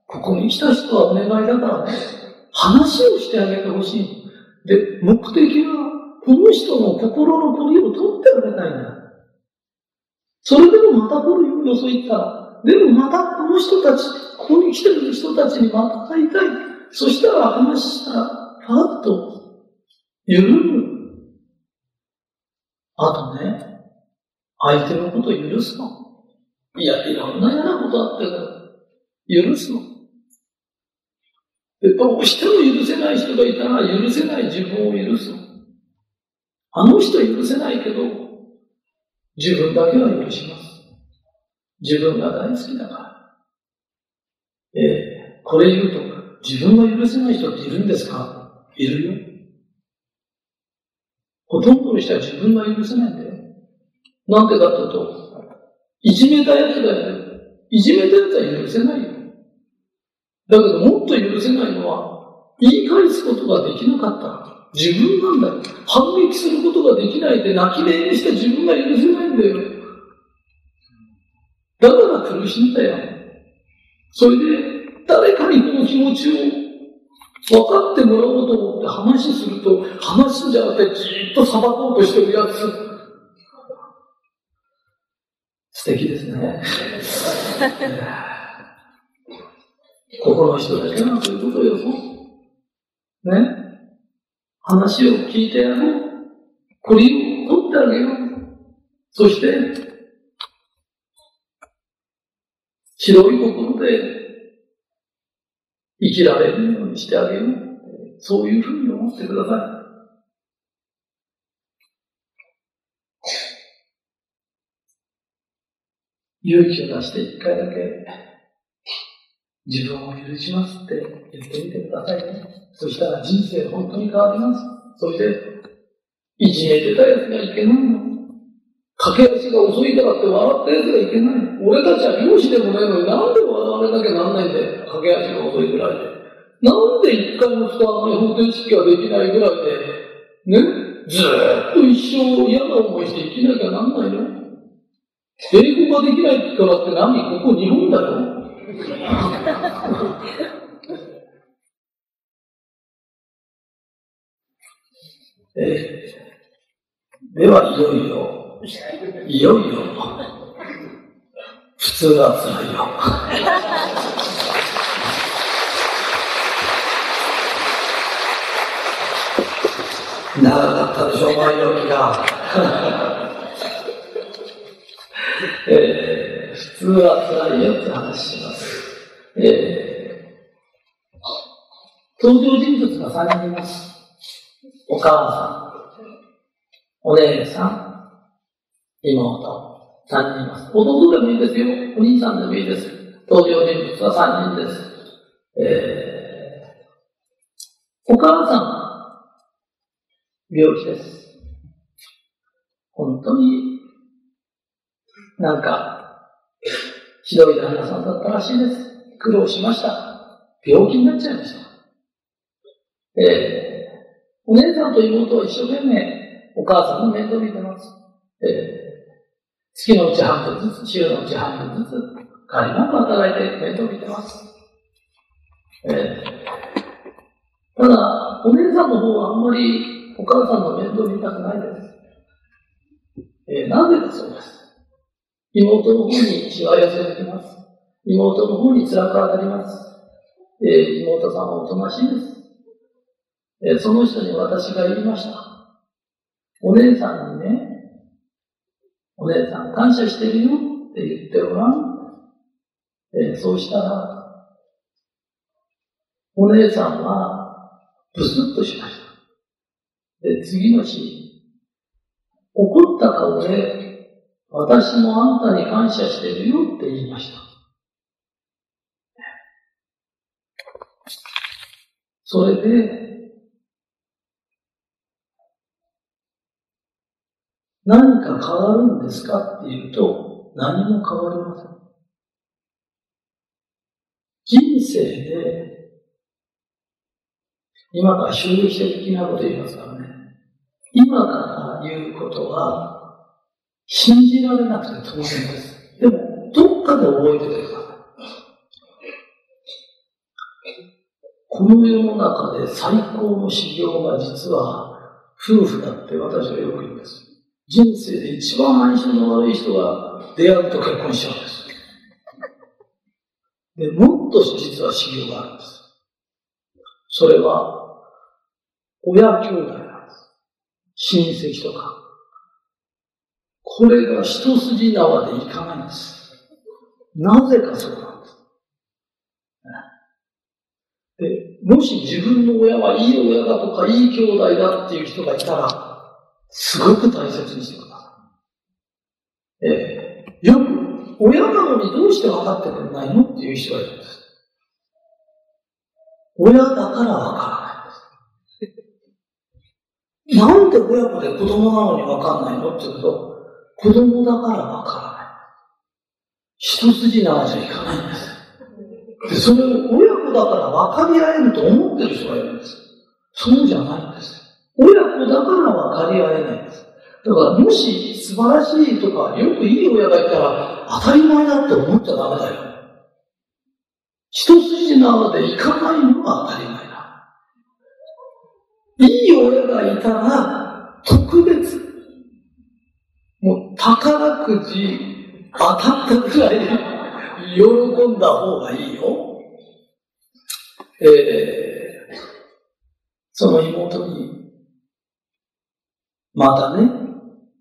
Speaker 1: ここに来た人はお願いだからね、話をしてあげてほしい。で、目的は、この人の心の鳥を取ってあげたいんだ。それでもまた来るよ、よそ行ったら。でもまたこの人たち、ここに来てる人たちにまた会いたい。そしたら話したら、パッと緩む。あとね、相手のことを許すの。いや、いろんな嫌なことあって許すの。で、どうしても許せない人がいたら、許せない自分を許す。あの人許せないけど、自分だけは許します。自分が大好きだから。ええー、これ言うと、自分が許せない人っているんですか？いるよ。ほとんどの人は自分が許せないんだよ。なんでかっていうと、いじめたやつだよ。いじめたやつは許せないよ。だけどもっと許せないのは、言い返すことができなかった。自分なんだよ。反撃することができないで泣き寝にした自分が許せないんだよ。だから苦しんだよ。それで、誰かにこの気持ちを分かってもらおうと思って話すると、話すんじゃなくてじーっと裁こうとしてるやつ。素敵ですね。[laughs] ここの人だけがそういうことよ。ね？話を聞いてやろう。これを取ってあげよう。そして、広い心で生きられるようにしてあげよう。そういうふうに思ってください。勇気を出して一回だけ自分を許しますって言ってみてくださいね。そしたら人生本当に変わります。そして、いじめてた奴がいけないの。駆け足が遅いからって笑った奴がいけない。俺たちは漁師でもないのになんで笑われなきゃなんないんだよ。駆け足が遅いぐらいで。なんで一回も使わない方程式ができないぐらいで、ね、ずーっと一生嫌な思いして生きなきゃなんないの英語ができないからって何？ここ日本だよ。えー、では、いよいよ、いよいよ、普通は辛いよ。長かったでしょ、前置きが。えー、普通は辛いよって話します。えー、登場人物が3人います。お母さん、お姉さん、妹、三人います。弟でもいいですよ。お兄さんでもいいです。登場人物は三人です。えー、お母さん病気です。本当になんか、ひどい旦那さんだったらしいです。苦労しました。病気になっちゃいました。えーお姉さんと妹は一生懸命お母さんの面倒見てます。えー、月のうち半分ずつ、週のうち半分ずつ、彼なく働いて面倒見てます。えー、ただ、お姉さんの方はあんまりお母さんの面倒見たくないです。えー、なぜだそうです。妹の方にしわ寄せがきます。妹の方に辛く当たります。えー、妹さんはおとなしいです。えその人に私が言いました。お姉さんにね、お姉さん感謝してるよって言ってごらん。えそうしたら、お姉さんはブスッとしました。で、次の日、怒った顔で、私もあんたに感謝してるよって言いました。それで、何か変わるんですかっていうと、何も変わりません。人生で、今から収益的なこと言いますからね。今から言うことは、信じられなくて当然です。でも、どっかで覚えててください。この世の中で最高の修行が実は夫婦だって私はよく言うんです。人生で一番相性の悪い人が出会うと結婚しちゃうんです。で、もっと実は修行があるんです。それは、親兄弟なんです。親戚とか。これが一筋縄でいかないんです。なぜかそうなんです。で、もし自分の親はいい親だとか、いい兄弟だっていう人がいたら、すごく大切にしてください。えー、よく、親なのにどうして分かってくれないのっていう人がいるんです。親だから分からないんです。なんで親子で子供なのに分かんないのって言うと、子供だから分からない。一筋縄じゃいかないんです。で、それを親子だから分かり合えると思ってる人がいるんです。そうじゃないんです。親子だから分かり合えないんです。だから、もし素晴らしいとか、よくいい親がいたら、当たり前だって思っちゃダメだよ。一筋縄でいかないのは当たり前だ。いい親がいたら、特別。もう、宝くじ当たったくらい、喜んだ方がいいよ。えー、その妹に、またね、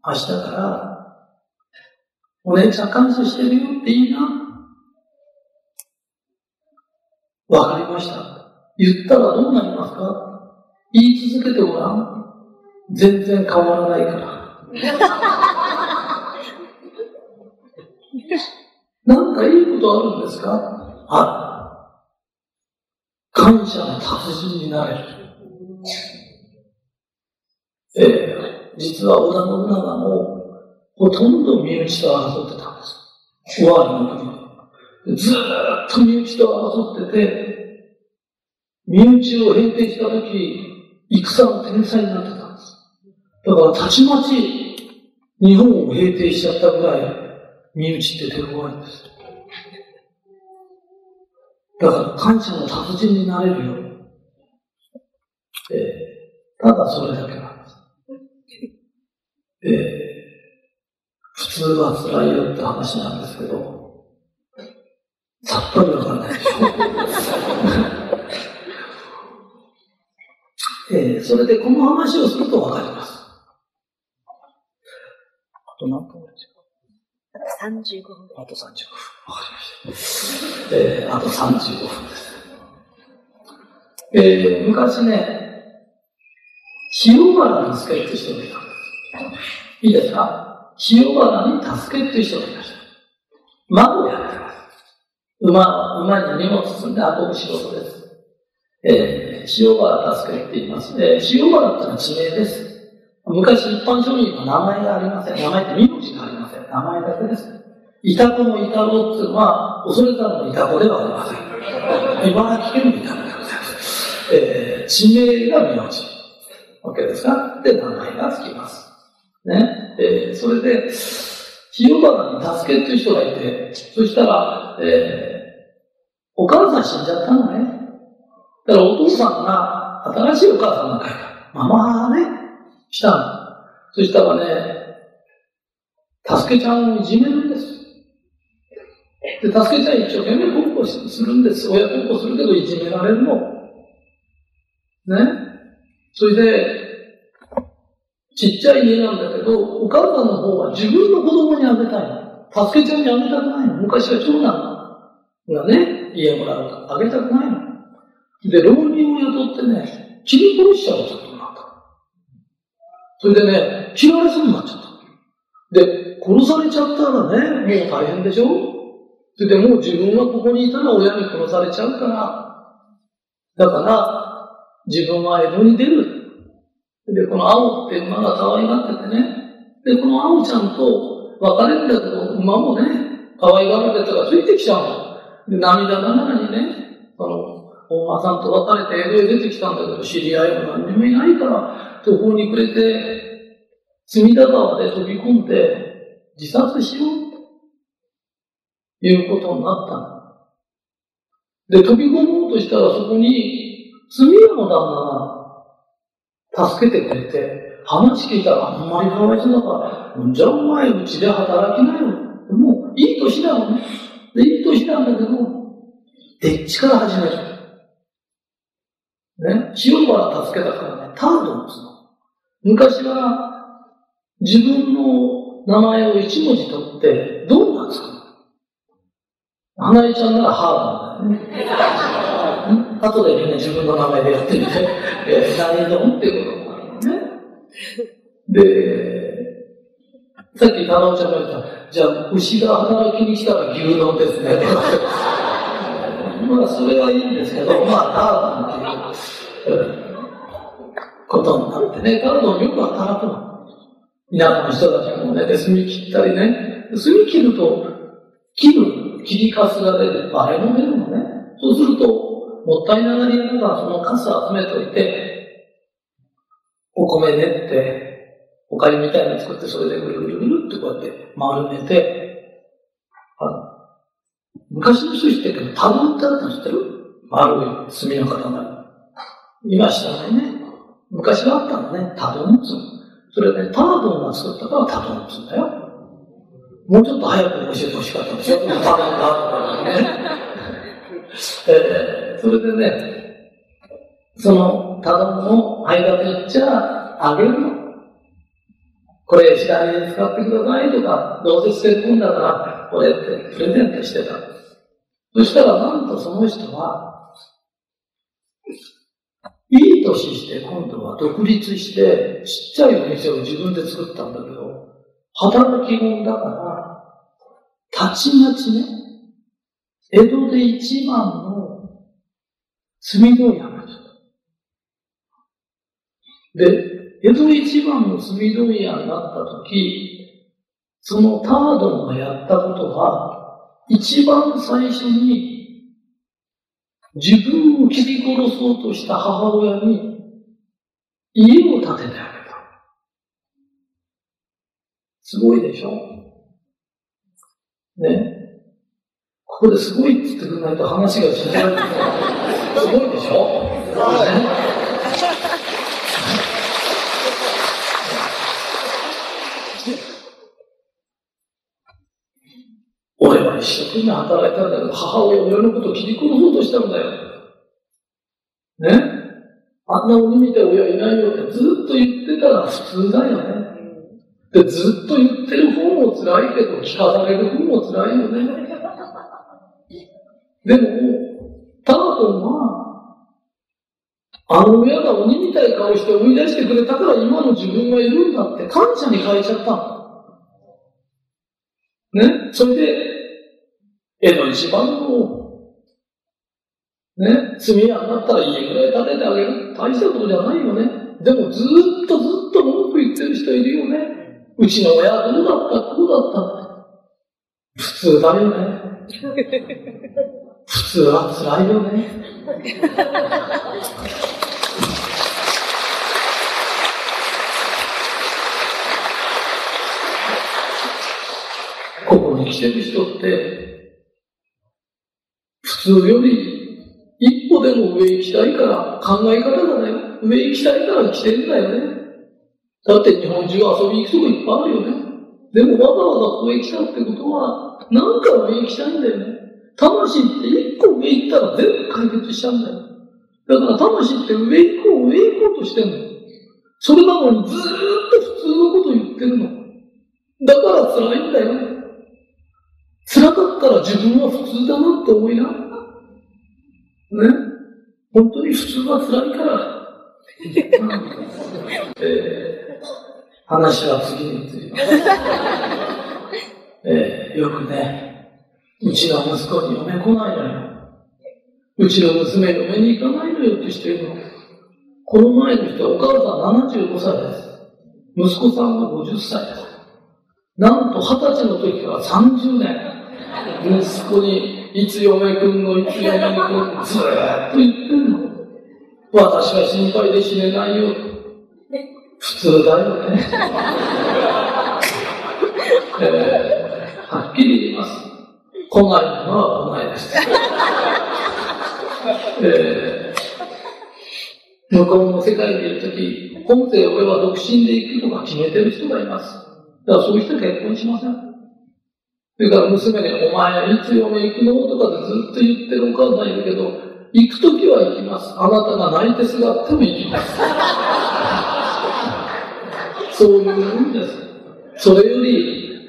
Speaker 1: 明日から、お姉ちゃん感謝してるよっていいな。わかりました。言ったらどうなりますか？言い続けてごらん。全然変わらないから。なんかいいことあるんですか？ある。感謝の達人になれる。えー、実は織田信長もほとんど身内と争ってたんです。尾張の国で。ずーっと身内と争ってて、身内を平定したとき、戦の天才になってたんです。だからたちまち日本を平定しちゃったぐらい身内って手強いんです。だから感謝の達人になれるよ。えー、ただそれだけなんです。えー、普通は辛いよって話なんですけど、さっぱりわからないでしょ。えー、それでこの話をするとわかります。あと何分ぐらいですか
Speaker 2: 35分。
Speaker 1: あと35分。わかりました。えー、あと35分です。えー、昔ね、清原に助けって人がいたんです。いいですか？清原に助けっていう人がいました。馬をやってます。馬、馬に荷物積んで運ぶ仕事です。えー、塩原助けって言います。えー、塩原ってのは地名です。昔一般庶民は名前がありません。名前って名字がありません。名前だけです。イタコのイタロっていうのは、恐れたのイタコではありません。茨城県のイタコでございます。えー、地名が名字。わけですかで、名前がつきます。ね。えー、それで、清原に助けっていう人がいて、そしたら、えー、お母さん死んじゃったのね。だからお父さんが新しいお母さんが書いた。ママね、したの。そしたらね、助けちゃんをいじめるんです。で、助けちゃん一生懸命孝行するんです。親孝行するけどいじめられるの。ね？それで、ちっちゃい家なんだけど、お母さんの方は自分の子供にあげたい。助けちゃんにあげたくないの。昔は長男がね、家もらうとあげたくないの。で、浪人を雇ってね、切り殺しちゃうことになった。それでね、切られそうになっちゃった。で、殺されちゃったらね、もう大変でしょ？で、も自分はここにいたら親に殺されちゃうから、だから、自分は江戸に出る。で、この青って馬が可愛がっててね、で、この青ちゃんと別れるんだけど、馬もね、可愛がられたらついてきちゃうの。で、涙ながらにね、その、お馬さんと別れて江戸へ出てきたんだけど、知り合いも何にもいないから、途方に暮れて、隅田川で飛び込んで自殺しようということになった。で、飛び込もうとしたらそこに、住屋の旦那が助けてくれて、話聞いたらあんまりかわいそうだから、じゃあお前うちで働きなよ。もういい年だよね。で、いい年なんだけど、でっちから始める。ね、塩原助けたからね、タードンつの。昔は自分の名前を一文字取って、どんなつくの花江ちゃんならハードなんだよね。後でみんな自分の名前でやってみて、えー、何ドンっていうことになるのね。で、さっき田中ちゃんが言った、じゃあ牛が働きに来たら牛丼ですね、まあ、それはいいんですけど、まあ、ターバンっていう、ことになってね、ガードンよく働くの。田舎の人たちもね、で、炭切ったりね。炭切ると、切る、切りかすが出て、バレも出るのね。そうすると、もったいながりながらそのカス集めといて、お米練って、おかゆみたいなの作って、それでぐるぐるぐるってこうやって丸めて、あ、昔の人知ってるけど、タブってあったの知ってる？丸い炭の塊。今知らないね。昔はあったんだね。タドンツン。それね、タードンが作ったからタドンツンだよ。もうちょっと早く教えてほしかったでしょタドンがあったからね。[laughs] えー、それでね、そのタドンを間で言っちゃあげるの。これ、下に使ってくださいとか、どうせ捨て込んだから、これってプレゼントしてた。そしたら、なんとその人は、いい年して今度は独立して、ちっちゃいお店を自分で作ったんだけど、働き者だから、たちまちね、江戸で一番の炭問屋なんですで、江戸一番の炭問屋になった時、そのタードンがやったことは、一番最初に自分を切り殺そうとした母親に家を建ててあげた。すごいでしょ？ね。ここですごいって言ってくれないと話が進まない。すごいでしょ？俺は一生懸命働いたんだけど、母親のことを切り殺そうとしたんだよ。ね？あんな鬼みたい親いないよってずっと言ってたら普通だよね。で、ずっと言ってる方も辛いけど、聞かされる方も辛いよね。でも、タートンは、あの親が鬼みたい顔して思い出してくれたから今の自分がいるんだって感謝に変えちゃった。ね？それで、江戸一番の、ね、罪屋になったら家ぐらい建ててあげる。大したことじゃないよね。でもずっとずっと文句言ってる人いるよね。うちの親はどうだった？こうだった？普通だよね。普通は辛いよね。ここに来てる人って、普通より一歩でも上行きたいから考え方がね、上行きたいから来てるんだよね。だって日本中遊びに行くとこいっぱいあるよね。でもわざわざ上来たってことは、なんか上行きたいんだよね。魂って一個上行ったら全部解決しちゃうんだよ。だから魂って上行こう、上行こうとしてんの。それなのにずーっと普通のこと言ってるの。だから辛いんだよ。辛かったら自分は普通だなって思いな。ね。本当に普通は辛いから。[laughs] えー、話は次に移ります。えー、よくね、うちの息子に嫁来ないのよ。うちの娘嫁に行かないのよってしてるの。この前の人はお母さん75歳です。息子さんは50歳です。なんと二十歳の時から30年。息子に、いつ嫁くんの、いつ嫁くんの、ずーっと言ってんの？私は心配で死ねないよ。普通だよね。えー、はっきり言います。来ないのは来ないです。えー、向こうの世界にいるとき、今世俺は独身で生きるとか決めてる人がいます。だからそういう人は結婚しません。それから娘に、お前いつ嫁行くのとかでずっと言ってるお母さんいるけど、行くときは行きます。あなたが泣いてすがっても行きます。[laughs] そういうもんです。それより、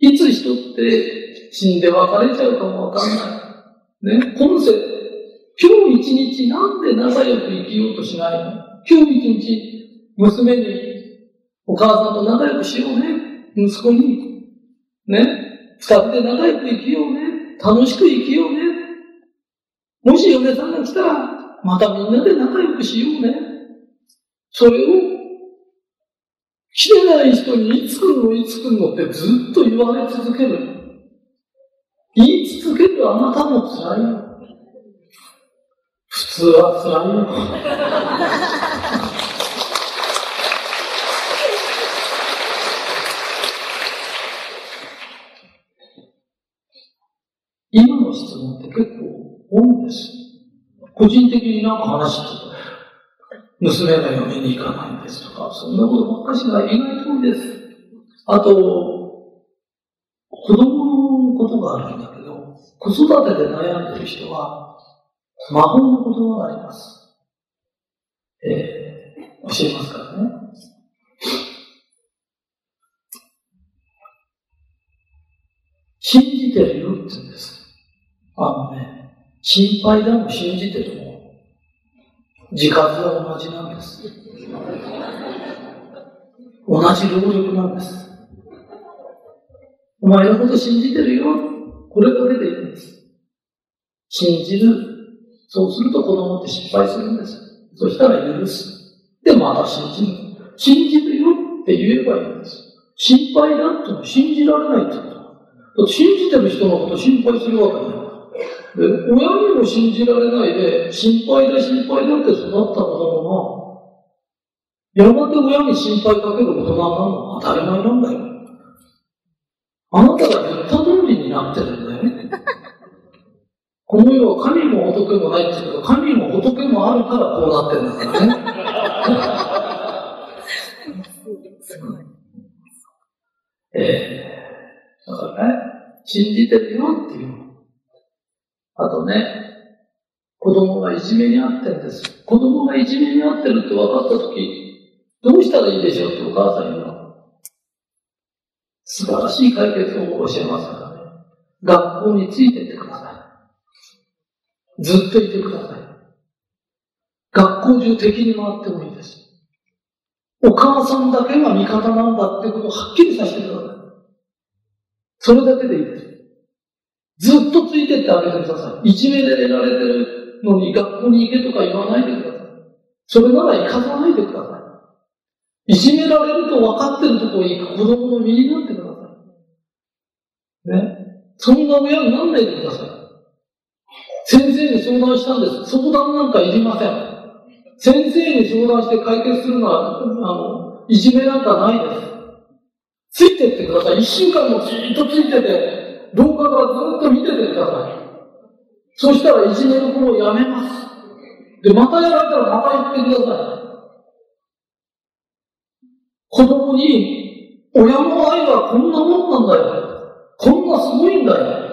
Speaker 1: いつ人って死んで別れちゃうかもわかんない。ね、今世、今日一日なんで仲良く生きようとしないの？今日一日、娘にお母さんと仲良くしようね。息子に。ね。二人で仲良く生きようね。楽しく生きようね。もし嫁さんが来たら、またみんなで仲良くしようね。それを、来てない人にいつ来るのいつ来るのってずっと言われ続ける。言い続けるあなたも辛いよ。普通は辛いよ。今の質問って結構多いんです。個人的になんか話してと、娘が嫁に行かないんですとか、そんなことばっかしが意外と多いです。あと、子供のことがあるんだけど、子育てで悩んでる人は、魔法の言葉があります。えー、教えますからね。信じてるよって言うんです。あのね、心配だも信じてるも、自活は同じなんです。同じ労力なんです。お前のこと信じてるよ。これだけでいいんです。信じる。そうすると子供って失敗するんです。そしたら許す。で、また信じる。信じるよって言えばいいんです。心配だっての信じられないってことだ。だって信じてる人のこと心配するわけない。で、親にも信じられないで、心配だ心配だって育った子供が、やがて親に心配かける大人になるのは当たり前なんだよ。あなたが言った通りになってるんだよね。[laughs] この世は神も仏もないって言うけど、神も仏もあるからこうなってるんだからね。[laughs] ええー、だからね、信じてるよっていう。あとね、子供がいじめにあってるんです。子供がいじめにあってるって分かったとき、どうしたらいいでしょうってお母さん言うの。素晴らしい解決を教えますからね。学校についてってください。ずっといてください。学校中敵に回ってもいいです。お母さんだけが味方なんだってことをはっきりさせてください。それだけでいいです。ずっとついてってあげてください。いじめで寝られてるのに学校に行けとか言わないでください。それなら行かさないでください。いじめられると分かってるところに行く子供の身になってください。ね？そんな親になんないでください？先生に相談したんです。相談なんかいりません。先生に相談して解決するのは、あの、いじめなんかないです。ついてってください。一週間もじっとついてて、廊下からずっと見ててください。そしたらいじめる子をやめます。で、またやられたらまた言ってください。子供に、親の愛はこんなもんなんだよ。こんなすごいんだよ。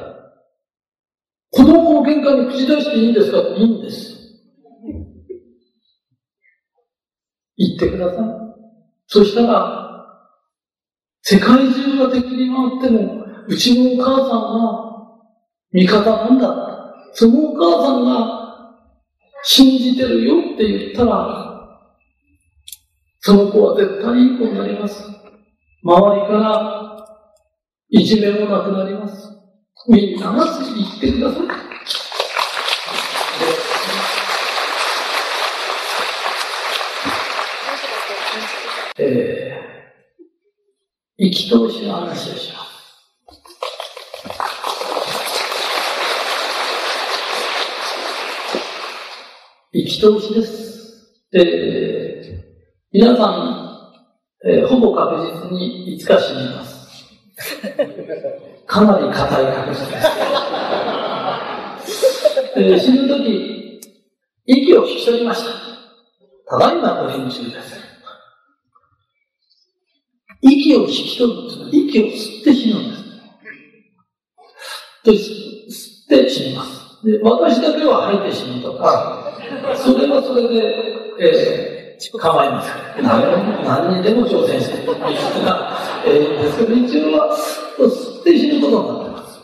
Speaker 1: 子供の喧嘩に口出していいんですか？っていいんです。言ってください。そしたら、世界中が敵に回っても、うちのお母さんは味方なんだ。そのお母さんが信じてるよって言ったら、その子は絶対いい子になります。周りからいじめもなくなります。みんなが言ってください。えー、生き通しの話をします。生き通しです。で、皆さん、えー、ほぼ確実にいつか死にます。[laughs] かなり硬い確率です。で死ぬとき、息を引き取りました。ただいまの連中です。息を引き取るんです息を吸って死ぬんです。で、吸って死にます。で、私だけは吐いて死ぬとか、それはそれで、えー、構いません。何何にでも挑戦していくが、[laughs] えー、ですけど一応は、吸って死ぬことになってます。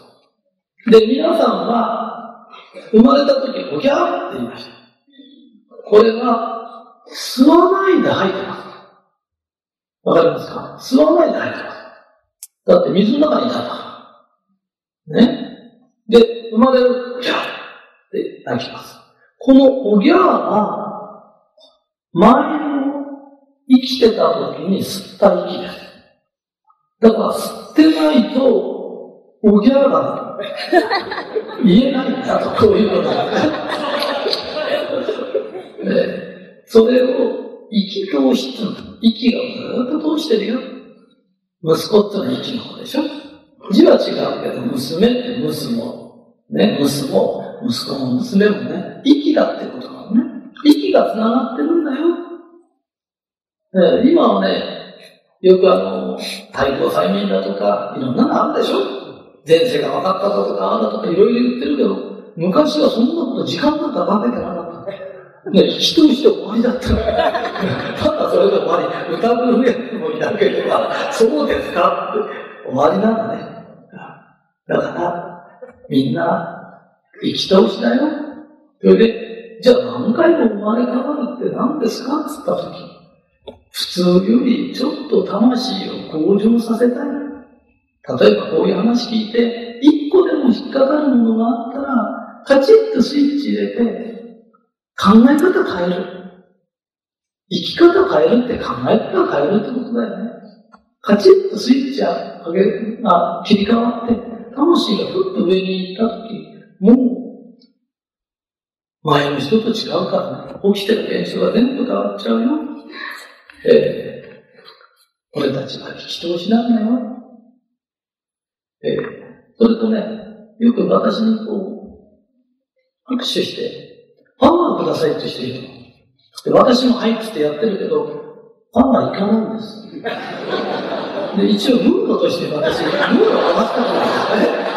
Speaker 1: で、皆さんは、生まれた時、おぎゃーって言いました。これは、吸わないで吐いてます。わかりますか？吸わないで吐いてます。だって水の中にいたんだから。ね？で、生まれる、ギャーって泣きます。このおぎゃーが、前の生きてた時に吸った息です。だから吸ってないと、おぎゃーが言えないんだと、こういうことで、それを息通しって息がずっと通してるよ。息子ってのは息の方でしょ字は違うけど、娘って娘も、ね、娘も、息子も娘もね、息だってことなのね。息が繋がってるんだよ。えー、今はね、よくあの、対抗催眠だとか、いろんなのあるでしょ前世が分かっただとか、ああだとかいろいろ言ってるけど、昔はそんなこと時間なんかかけてなかった。ね、人して終わりだった。ただそれで終わり、歌うやつもいなければ、そうですかって終わりなんだね。だから、みんな、生き通しだよ。それで、じゃあ何回も生まれ変わるって何ですか？って言ったとき、普通よりちょっと魂を向上させたい。例えばこういう話聞いて、一個でも引っかかるものがあったら、カチッとスイッチ入れて、考え方変える。生き方変えるって考え方変えるってことだよね。カチッとスイッチ上げ、あ、切り替わって、魂がふっと上に行ったとき、もう、前の人と違うからね、起きてる現象が全部変わっちゃうよ。えー、俺たちは聞き通しなんだよ。えー、それとね、よく私にこう、握手して、パワーくださいって人いるの。で私もはいってやってるけど、パワーいかないんです。で、一応ムードとして私、ムードが上がったからですね。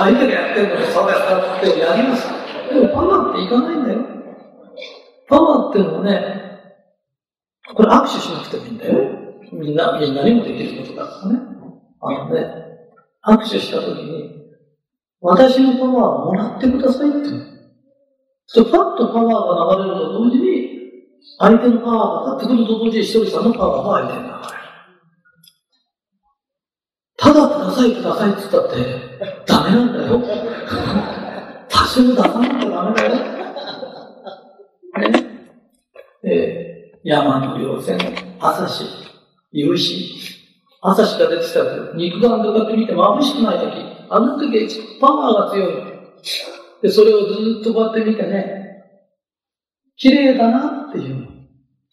Speaker 1: 相手がやってるのにそうやってやります。でもパワーっていかないんだよ。パワーっていうのはね、これ握手しなくてもいいんだよ。みんな、みんなにもできることだからね。あのね、握手したときに、私のパワーをもらってくださいって。そう、パッとパワーが流れると同時に、相手のパワーが上がってくると同時に、一人さんのパワーが相手に流れる。ただくださいくださいって言ったって、ダメなんだよ。多少出さなきゃダメだよ。ね。えー山の稜線、朝日、夕日、朝日が出てきたら、肉眼でかって見て眩しくない時、あの時一番パワーが強い。で、それをずっとこうやって見てね、綺麗だなっていう。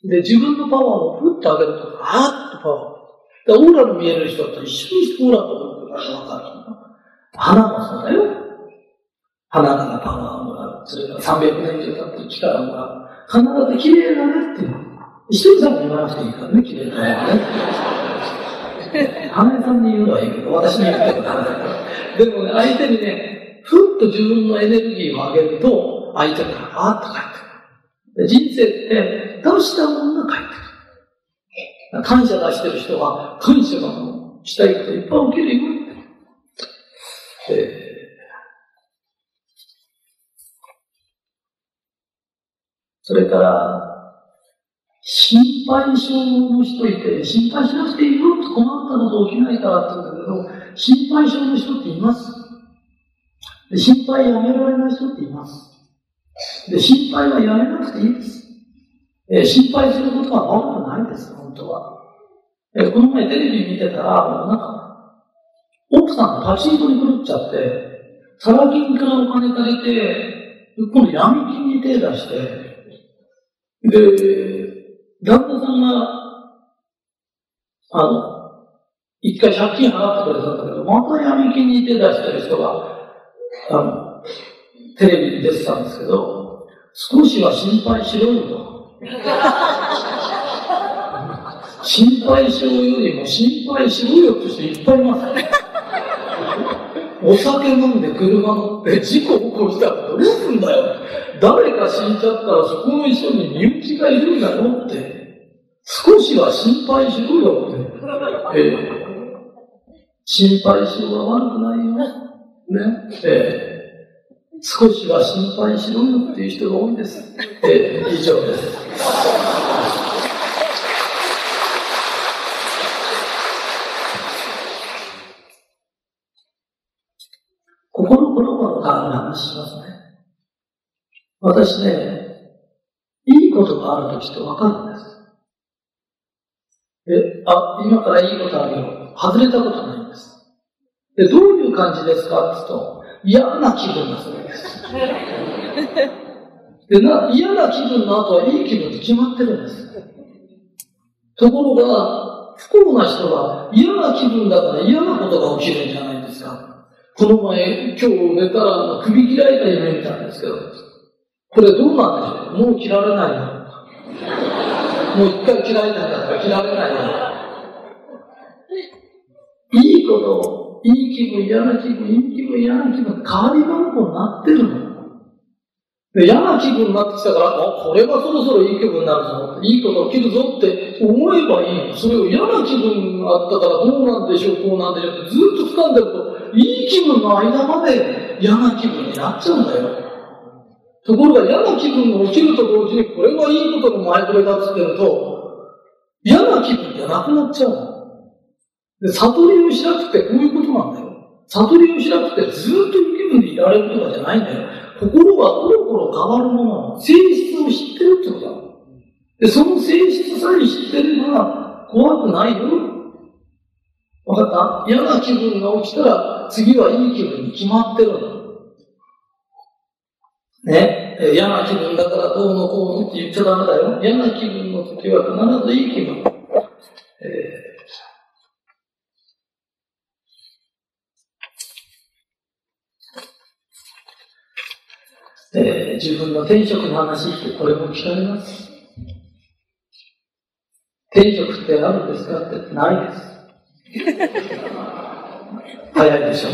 Speaker 1: で、自分のパワーをふっと上げると、あーっとパワー。で、オーラの見える人と一緒にオーラとわかる。花もそうだよ。花からパワーをもらう。それから300年以上経ってる木からもらう。必ず綺麗だねっていう。一人さんに言わなくていいからね、綺麗なね。花江さんに言うのはいいけど、私に言ってもダメだから。でもね、相手にね、ふっと自分のエネルギーを上げると、相手からパーッと返ってくる。人生って出したものが返ってくる。感謝出してる人は、感謝がしたいこといっぱい起きるよ。えーそれから、心配性の人いて、心配しなくていいよと困ったこと起きないからって言うんだけど、心配性の人っています。で心配やめられない人っています。で、心配はやめなくていいです。えー、心配することは悪くないです、本当は。この前テレビ見てたら、なんか、奥さんがパチンコに狂っちゃって、サラ金からお金借りて、今度闇金に手出して、で、旦那さんが、あの、一回借金払ってくれたんだけど、また闇金に手出してる人が、あの、テレビに出てたんですけど、少しは心配しろよと。[laughs] 心配性よりも心配しろよって人いっぱいいます。お酒飲んで車乗って事故起こしたらどうすんだよ。誰か死んじゃったらそこの一緒に身内がいるんだろって。少しは心配しろよって。えー、心配しろは悪くないよ。ね。えー、少しは心配しろよっていう人が多いです。えー、以上です。心の話しますね。私ね、いいことがあるときってわかるんです。え、あ、今からいいことあるよ。外れたことないんです。で、どういう感じですかって言うと、嫌な気分がするんです。でな、嫌な気分の後はいい気分って決まってるんです。ところが、不幸な人は嫌な気分だから嫌なことが起きるんじゃないですか。この前、今日寝たら首切られた夢見たんですけど、これどうなんでしょう？もう切られないよ。もう一回切られたんだから切られないよ。いいこと、いい気分、嫌な気分、いい気分、嫌な気分、変わり番号になってるの？で、嫌な気分になってきたから、あ、これはそろそろいい気分になるぞ。いいこと起きるぞって思えばいい。それを嫌な気分があったからどうなんでしょう、こうなんでしょうってずっと掴んでると、いい気分の間まで嫌な気分になっちゃうんだよ。ところが嫌な気分が起きると同時に、これはいいことの前触れだっつってると、嫌な気分じゃなくなっちゃうの。で、悟りをしなくてこういうことなんだよ。悟りをしなくてずっといい気分でいられるとかじゃないんだよ。心がコロコロ変わるもの、性質を知ってるってことだ。で、その性質さえ知ってれば怖くないよ。わかった？嫌な気分が起きたら次はいい気分に決まってるの。ね、嫌な気分だからどうのこうのって言っちゃダメだよ。嫌な気分の時は必ずいい気分。えー、えー、自分の転職の話ってこれも聞かれます？転職ってあるんですか？ってないです。[laughs] 早いでしょ。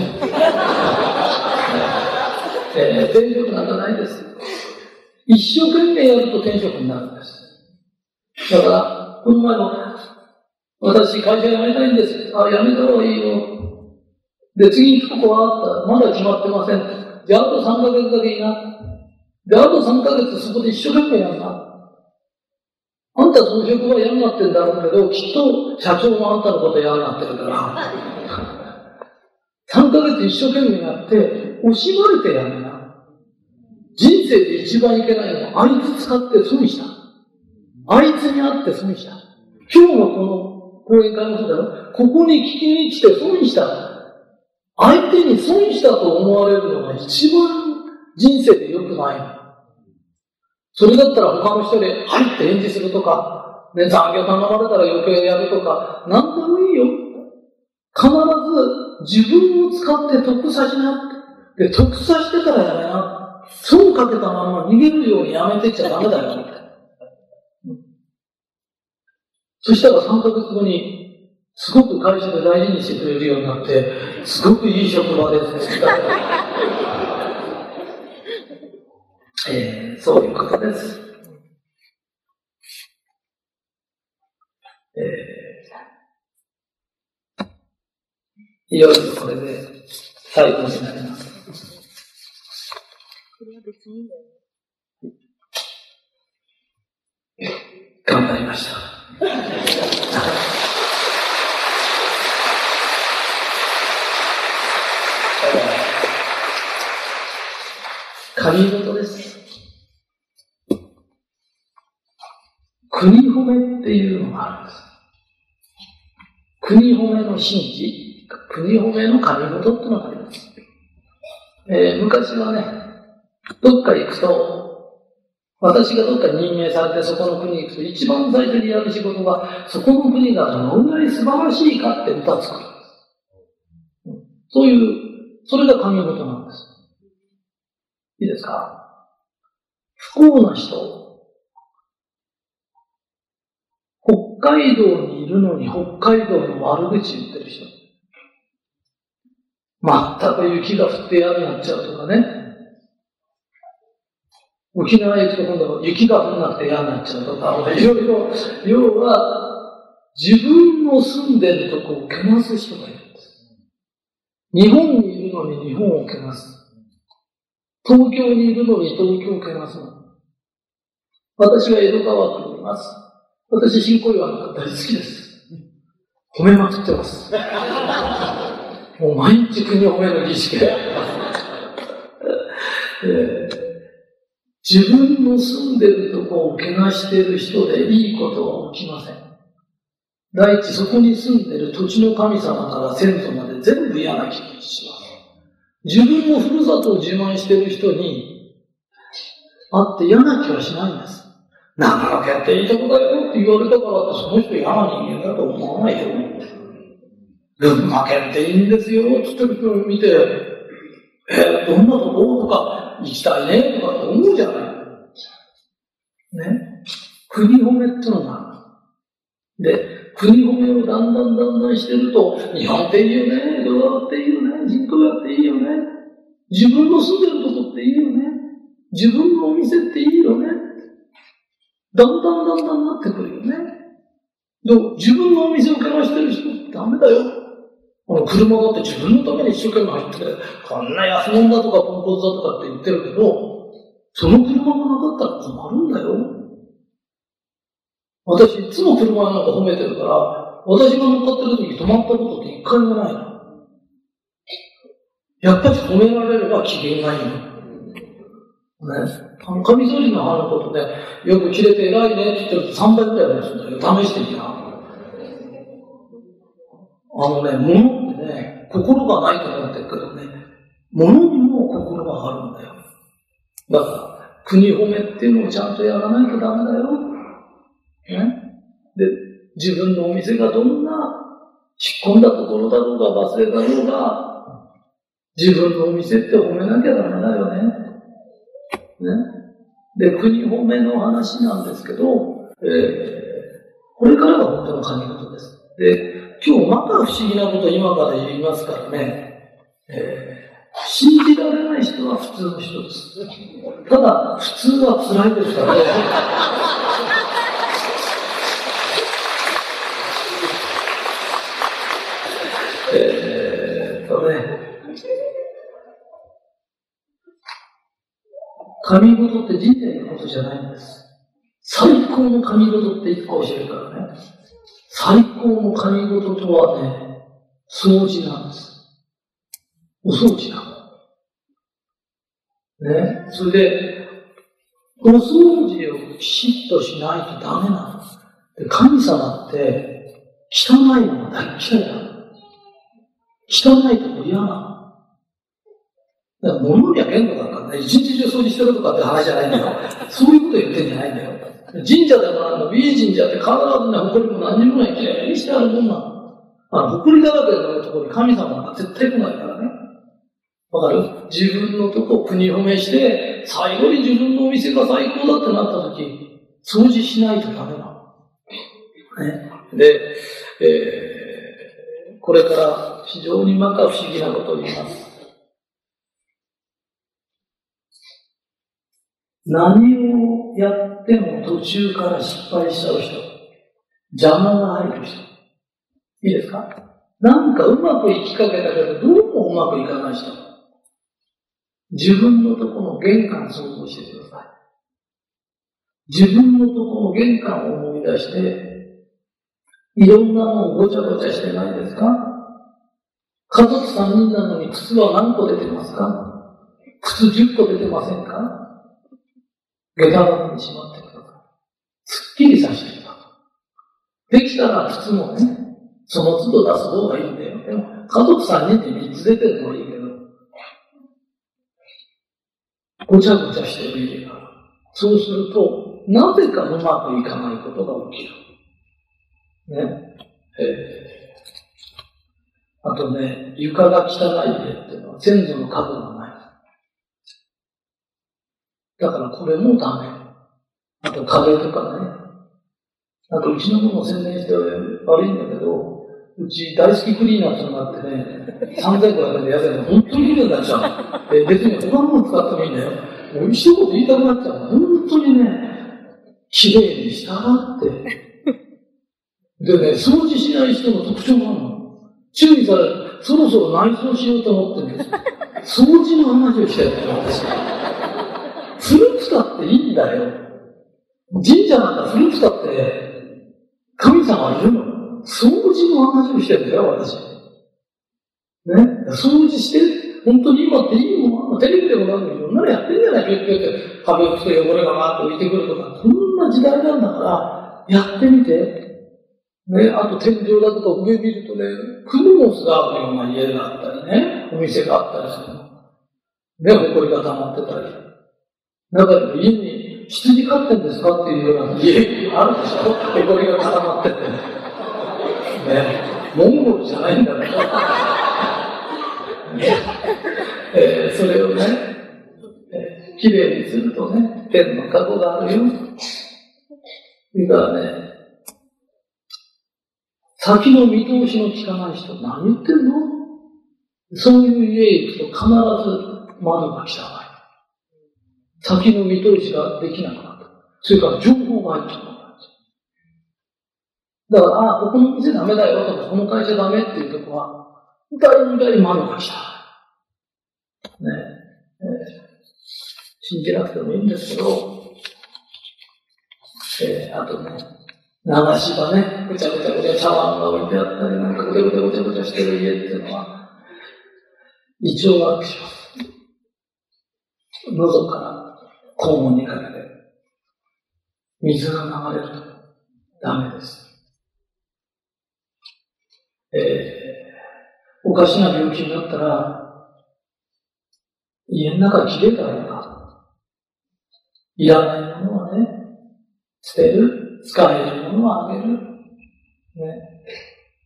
Speaker 1: えー、転職なんかないです。一生懸命やると転職になるんです。だから、この前も、私会社辞めたいんです。あ、辞めた方がいいよ。で、次に行くとこはあった。まだ決まってません。じゃあ、あと3ヶ月だけいいな。で、あと3ヶ月そこで一生懸命やるな。あんたその職場嫌になってんだろうけど、きっと社長もあんたのこと嫌になってるから。3ヶ月一生懸命やって、惜しまれてやるな。人生で一番いけないのは、あいつ使って損した。あいつに会って損した。今日のこの講演会もそうだよ。ここに聞きに来て損した。相手に損したと思われるのが一番人生で良くない。それだったら他の人で、はいって返事するとか、ね、残業頼まれたら余計やるとか、なんでもいいよ。必ず自分を使って得さしなって。で、得さしてたらやめな。損かけたまま逃げるようにやめてっちゃダメだよ。そしたら3ヶ月後に、すごく会社で大事にしてくれるようになって、すごくいい職場ですね。[laughs] えー、そういうことです。いよいよこれで最後になります。頑張りました。神事です。国褒めっていうのがあるんです。国褒めの神事？国褒めの神事ってのがあります。えー、昔はね、どっか行くと、私がどっかに任命されてそこの国に行くと、一番最初にやる仕事は、そこの国がどのぐらい素晴らしいかって歌を作るんです。そういう、それが神事なんです。いいですか？不幸な人、北海道にいるのに北海道の悪口言ってる人。全く雪が降って嫌になっちゃうとかね。沖縄行くと今度雪が降らなくて嫌になっちゃうとか、いろいろ、要は、自分の住んでるとこをけなす人がいるんです。日本にいるのに日本をけなす。東京にいるのに東京をけなす。私は江戸川区にいます。私、新小岩の大好きです。褒めまくってます。もう毎日国を褒める儀式で。自分の住んでるとこをけなしている人でいいことは起きません。第一、そこに住んでる土地の神様から先祖まで全部嫌な気がします。自分のふるさとを自慢してる人に会って嫌な気はしないんです。長野県っていいとこだよって言われたからってその人嫌な人間だと思わないよ。群馬県っていいん。ですよって言ってる人を見て、えー、どん。なとことか行きたいねとかって思うじゃない。ね。国褒めってのがある。で、国褒めをだん。だん。だん。だん。してると、日本っていいよね、江戸川っていいよね、人口屋っていいよね、自分の住ん。でるとこっていいよね、自分のお店っていいよね。だん。だん。だん。だん。なってくるよね。でも、自分のお店をかましてる人ダメだよ。この車だって自分のために一生懸命入って、こんな安物だとかポンコツだとかって言ってるけど、その車がなかったら困るんだよ。私いつも車なんか褒めてるから、私が乗っかってる時に止まったことって一回もないの。やっぱり褒められれば機嫌がいいの。ね。神掃除の葉のことで、よく切れて偉いねって言ってると3倍くらい話すんだよ。試してみな。あのね、物ってね、心がないと思ってるけどね、物にも心があるんだよ。だから、国褒めっていうのをちゃんとやらないとダメだよ。ね。で、自分のお店がどんな引っ込んだところだろうが、バス停だろうが、自分のお店って褒めなきゃダメだよね。ね？で、国褒めの話なんですけど、えー、これからが本当の神事です。で、今日また不思議なこと今から言いますからね、えー、信じられない人は普通の人です。ただ、普通は辛いですからね。えー、とね、神事って人生のことじゃないんです。最高の神事って一個教えるからね。最高の神事とはね、掃除なんです。お掃除なの。ね。それで、お掃除をきちっとしないとダメなの。で神様って、汚いのが大嫌いなの。汚いとこ嫌なの。だから物には限度だからね、一日中掃除してるとかって話じゃないんだよ。そういうこと言ってんじゃないんだよ。神社でもあるの、美神社って必ずね、埃も何にもないきれいにしてあるもんな。あの、埃だらけのところに神様が絶対来ないからね。わかる？自分のとこ国褒めして、最後に自分のお店が最高だってなった時、掃除しないとダメなの。ね。で、えーこれから非常にまか不思議なことを言います。何をやっても途中から失敗しちゃう人。邪魔が入る人。いいですか？なんかうまくいきかけたけど、どうもうまくいかない人。自分のとこの玄関想像してください。自分のとこの玄関を思い出して、いろんなもんごちゃごちゃしてないですか？家族3人なのに靴は何個出てますか？靴10個出てませんか？下駄箱にしまってください。すっきりさせてください。できたら靴もね、その都度出す方がいいんだよ。でも家族3人で3つ出てるのはいいけど、ごちゃごちゃしてる家が。そうすると、なぜかうまくいかないことが起きる。ね。えー、あとね、床が汚い家っていうのは先祖の角がない。だからこれもダメ。あと壁とかね。あとうちのものを宣伝して悪いんだけど、うち大好きクリーナーってのがあってね、3500円で安いの本当に綺麗になっちゃう。え別に他のもの使ってもいいんだよ。もう一言言いたくなっちゃう。本当にね、綺麗にしたがって、でね、掃除しない人の特徴があるの。注意され。そろそろ内装しようと思ってるんですよ。掃除の話をしたよね、私。古くたっていいんだよ。神社なんか古くたって、神様いるの。掃除の話をしてるんだよ、私。ね。掃除して、本当に今っていいもん、テレビでもなんでもいろんなのやってんじゃないピュッピュって壁をつけて汚れがバーッと浮いてくるとか、こんな時代なんだから、やってみて。ね、あと天井だとか上見るとね、クモスがあるような家があったりね、お店があったりするの。ね、埃が溜まってたり。だか家に羊飼ってんですかっていうような家あるでしょ埃が固まってて。ね、モンゴルじゃないんだね。ねえー、それをね、えー、にするとね、天の過去があるよ。それからね、先の見通しの効かない人、何言ってんの？そういう家へ行くと必ず窓が汚い。先の見通しができなくなった。それから情報が入ってこない。だから、ああ、ここの店ダメだよとか、この会社ダメっていうとこは、大体窓が汚い。ねえ、信じなくてもいいんですけど、えー、あとね、流し場ね、ぐちゃぐちゃぐちゃ茶碗が置いてあったり、なんかぐちゃぐちゃぐちゃぐちゃしてる家っていうのは、胃腸が悪くします。喉から肛門にかけて、水が流れるとダメです。えー、おかしな病気になったら、家の中切れたらいいか。いらないものはね、捨てる、使えるものはあげる。ね。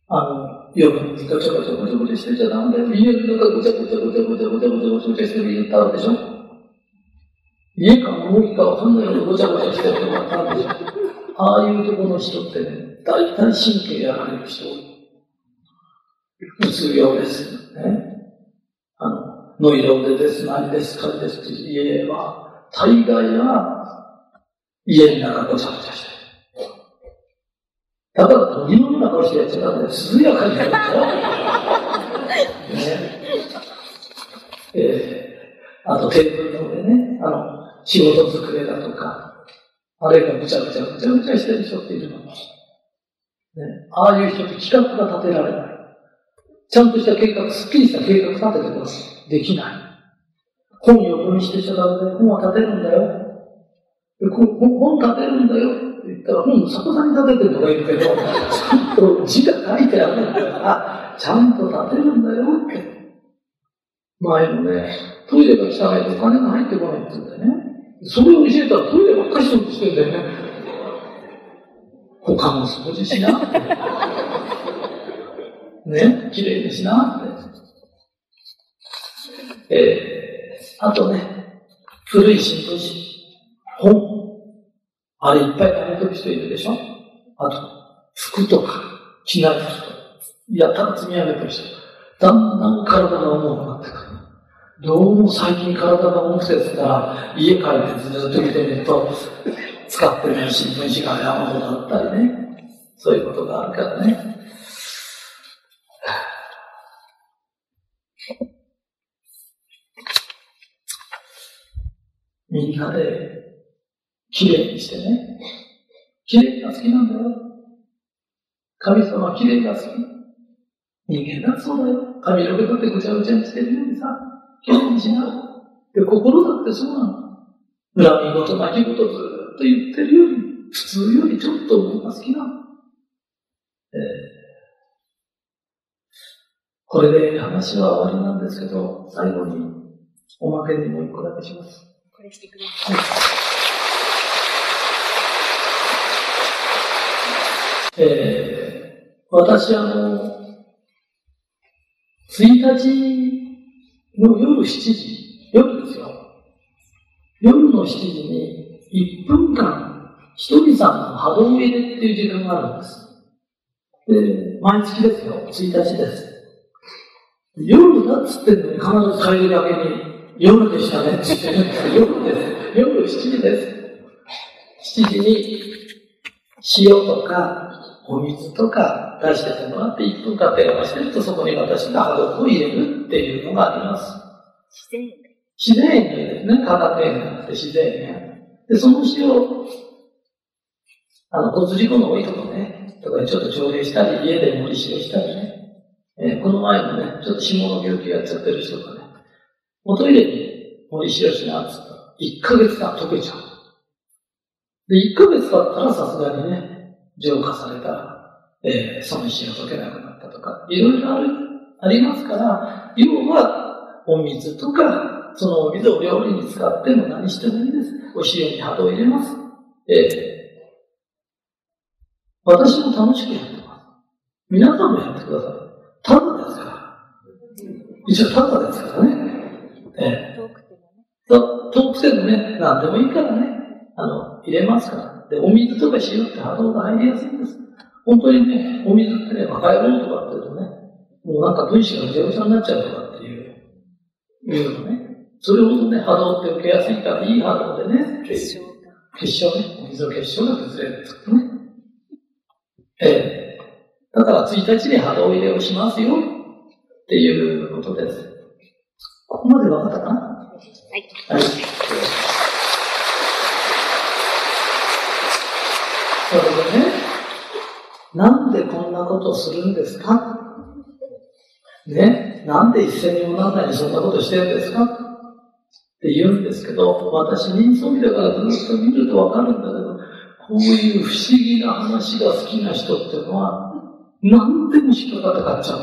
Speaker 1: あの、よくにごちゃこちゃこちゃこちゃしてちゃダメだよ。家の中ごちゃごちゃごちゃごちゃごちゃごちゃごちゃしてる家ってあるでしょ。家か重いかわかんないようにごちゃごちゃしてるとこあるでしょああいうところの人ってね、大体神経やられる人多い。うつ病ですよ。ね。あの、ノイローゼです、何ですかですって家は、大概は家の中ごちゃごちゃしてる。だから鳥のような顔してやっちゃダメだ涼やかにやるんだよ。ね。えー、あとテーブルの上ね、あの、仕事机だとか、あれがぐちゃぐちゃぐちゃぐちゃしてる人っているの。ね、ああいう人って企画が立てられない。ちゃんとした計画、すっきりした計画立ててます。できない。本を読みしてちゃダメだよ。本は立てるんだよ。本立てるんだよって。言ったら本逆さに立ててるとか言うけど、ちゃんと字が書いてあるんだから、ちゃんと立てるんだよって。前もね、トイレが汚いとお金が入ってこないって言うんだよね。それを教えたらトイレばっかりしようとしてんだよね。[laughs] 他も掃除しなって。[laughs] ね、綺麗にしなって。えー、あとね、古い新聞紙、本。あれいっぱい食べてる人いるでしょあと、服とか、着ない服とか、やったら積み上げてる人。だんだん体が重くなってくる。どうも最近体が重くてですから、家帰ってずっと見てみると、使ってる新聞紙が山ほどだったりね。そういうことがあるからね。みんなできれいにしてね。きれいが好きなんだよ。神様きれいが好き。人間だそうだよ。髪の毛だってぐちゃぐちゃにしてるようにさ、きれいにしな。で、心だってそうなの。恨み事、泣き言ずっと言ってるより、普通よりちょっと僕が好きなの。えー、これで話は終わりなんですけど、最後におまけにもう一個だけします。
Speaker 2: これしてください。はい
Speaker 1: えー、私あの、1日夜7時、夜ですよ。夜の7時に1分間、ひとりさんの波動入れっていう時間があるんです。で、毎月ですよ。1日です。夜だっつってんのに必ず帰りだけに、夜でしたねって言ってるんです夜です。夜7時です。7時に塩とかお水とか出してもらって1分間電話してるとそこに私が波動を入れるっていうのがあります。
Speaker 2: 自然園
Speaker 1: 自然塩ですね。化学塩じゃなくて自然塩。で、その塩を、あの、骨事故の多いとこね、とかちょっと調理したり、家で盛り塩したりね。えー、この前もね、ちょっと霜の病気やっちゃってる人がね、おトイレに森博士がつったら、1ヶ月間溶けちゃう。で、1ヶ月経ったらさすがにね、浄化されたら、えー、その石が溶けなくなったとか、いろいろある、ありますから、要は、お水とか、そのお水を料理に使っても何してもいいです。お塩に波動を入れます。えー、私も楽しくやってます。皆さんもやってください。ただですから。一応ただですからね。えー、遠くてもね。遠くてもね、何でもいいからね。あの、入れますから。で、お水とか塩って波動が入りやすいんです。本当にね、お水ってね、バカ野郎とかって言うとね、もうなんか分子がぐちゃぐちゃになっちゃうとかっていう、いうのね。それほどね、波動って受けやすいから、いい波動でね、結晶結晶ね、お水の結晶が崩れるとね。ええー、だから1日に波動入れをしますよっていうことです。ここまで分かったかな？はい。はいそれでね、なんでこんなことをするんですか？ね、なんで一斉にもならないにそんなことしてるんですか？って言うんですけど、私人相見だからずっと見るとわかるんだけど、こういう不思議な話が好きな人っていうのは、何でも引っかかって買っちゃ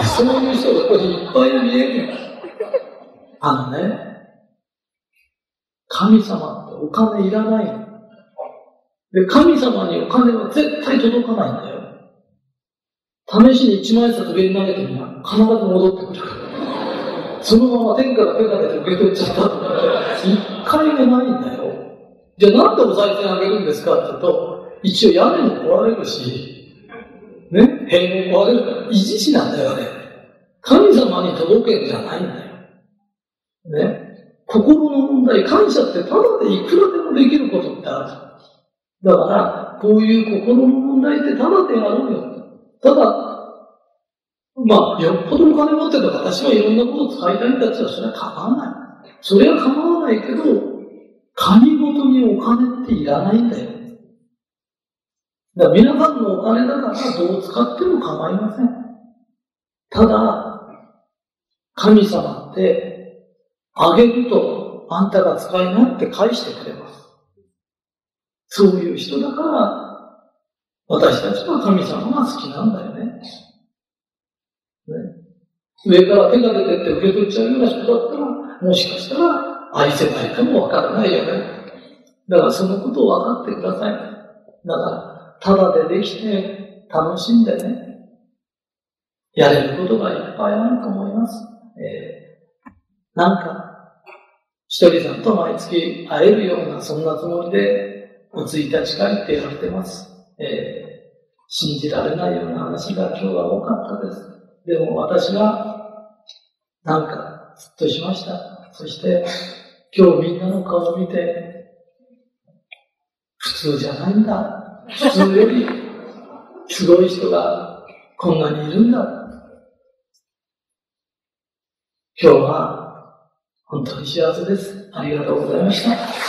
Speaker 1: う。そういう人がここにいっぱい見える。あのね、神様ってお金いらないの。で、神様にお金は絶対届かないんだよ。試しに一万円札上に投げてみな。必ず戻ってくる。そのまま天から手が出て受け取っちゃった、一回もないんだよ。じゃあなんでお賽銭あげるんですかって言うと、一応屋根も壊れるし、ね、塀も壊れるから、維持費なんだよね。神様に届けんじゃないんだよ。ね。心の問題、感謝ってただでいくらでもできることってある。だから、こういう心の問題ってただでやろうよ。ただ、まあ、よっぽどお金持ってたら私はいろんなこと使いたいんだったらそれは構わない。それは構わないけど、神ごとにお金っていらないんだよ。だから皆さんのお金だからどう使っても構いません。ただ、神様って、あげるとあんたが使いなって返してくれます。そういう人だから、私たちは神様が好きなんだよね。ね上から手が出てって受け取っちゃうような人だったら、もしかしたら愛せないかもわからないよね。だからそのことを分かってください。だから、ただでできて楽しんでね、やれることがいっぱいあると思います。えー、なんか、一人さんと毎月会えるような、そんなつもりでお1日会って言われてます。えー、信じられないような話が今日は多かったです。でも私は、なんか、ずっとしました。そして、今日みんなの顔を見て、普通じゃないんだ。普通より、すごい人がこんなにいるんだ。今日は、本当に幸せです。ありがとうございました。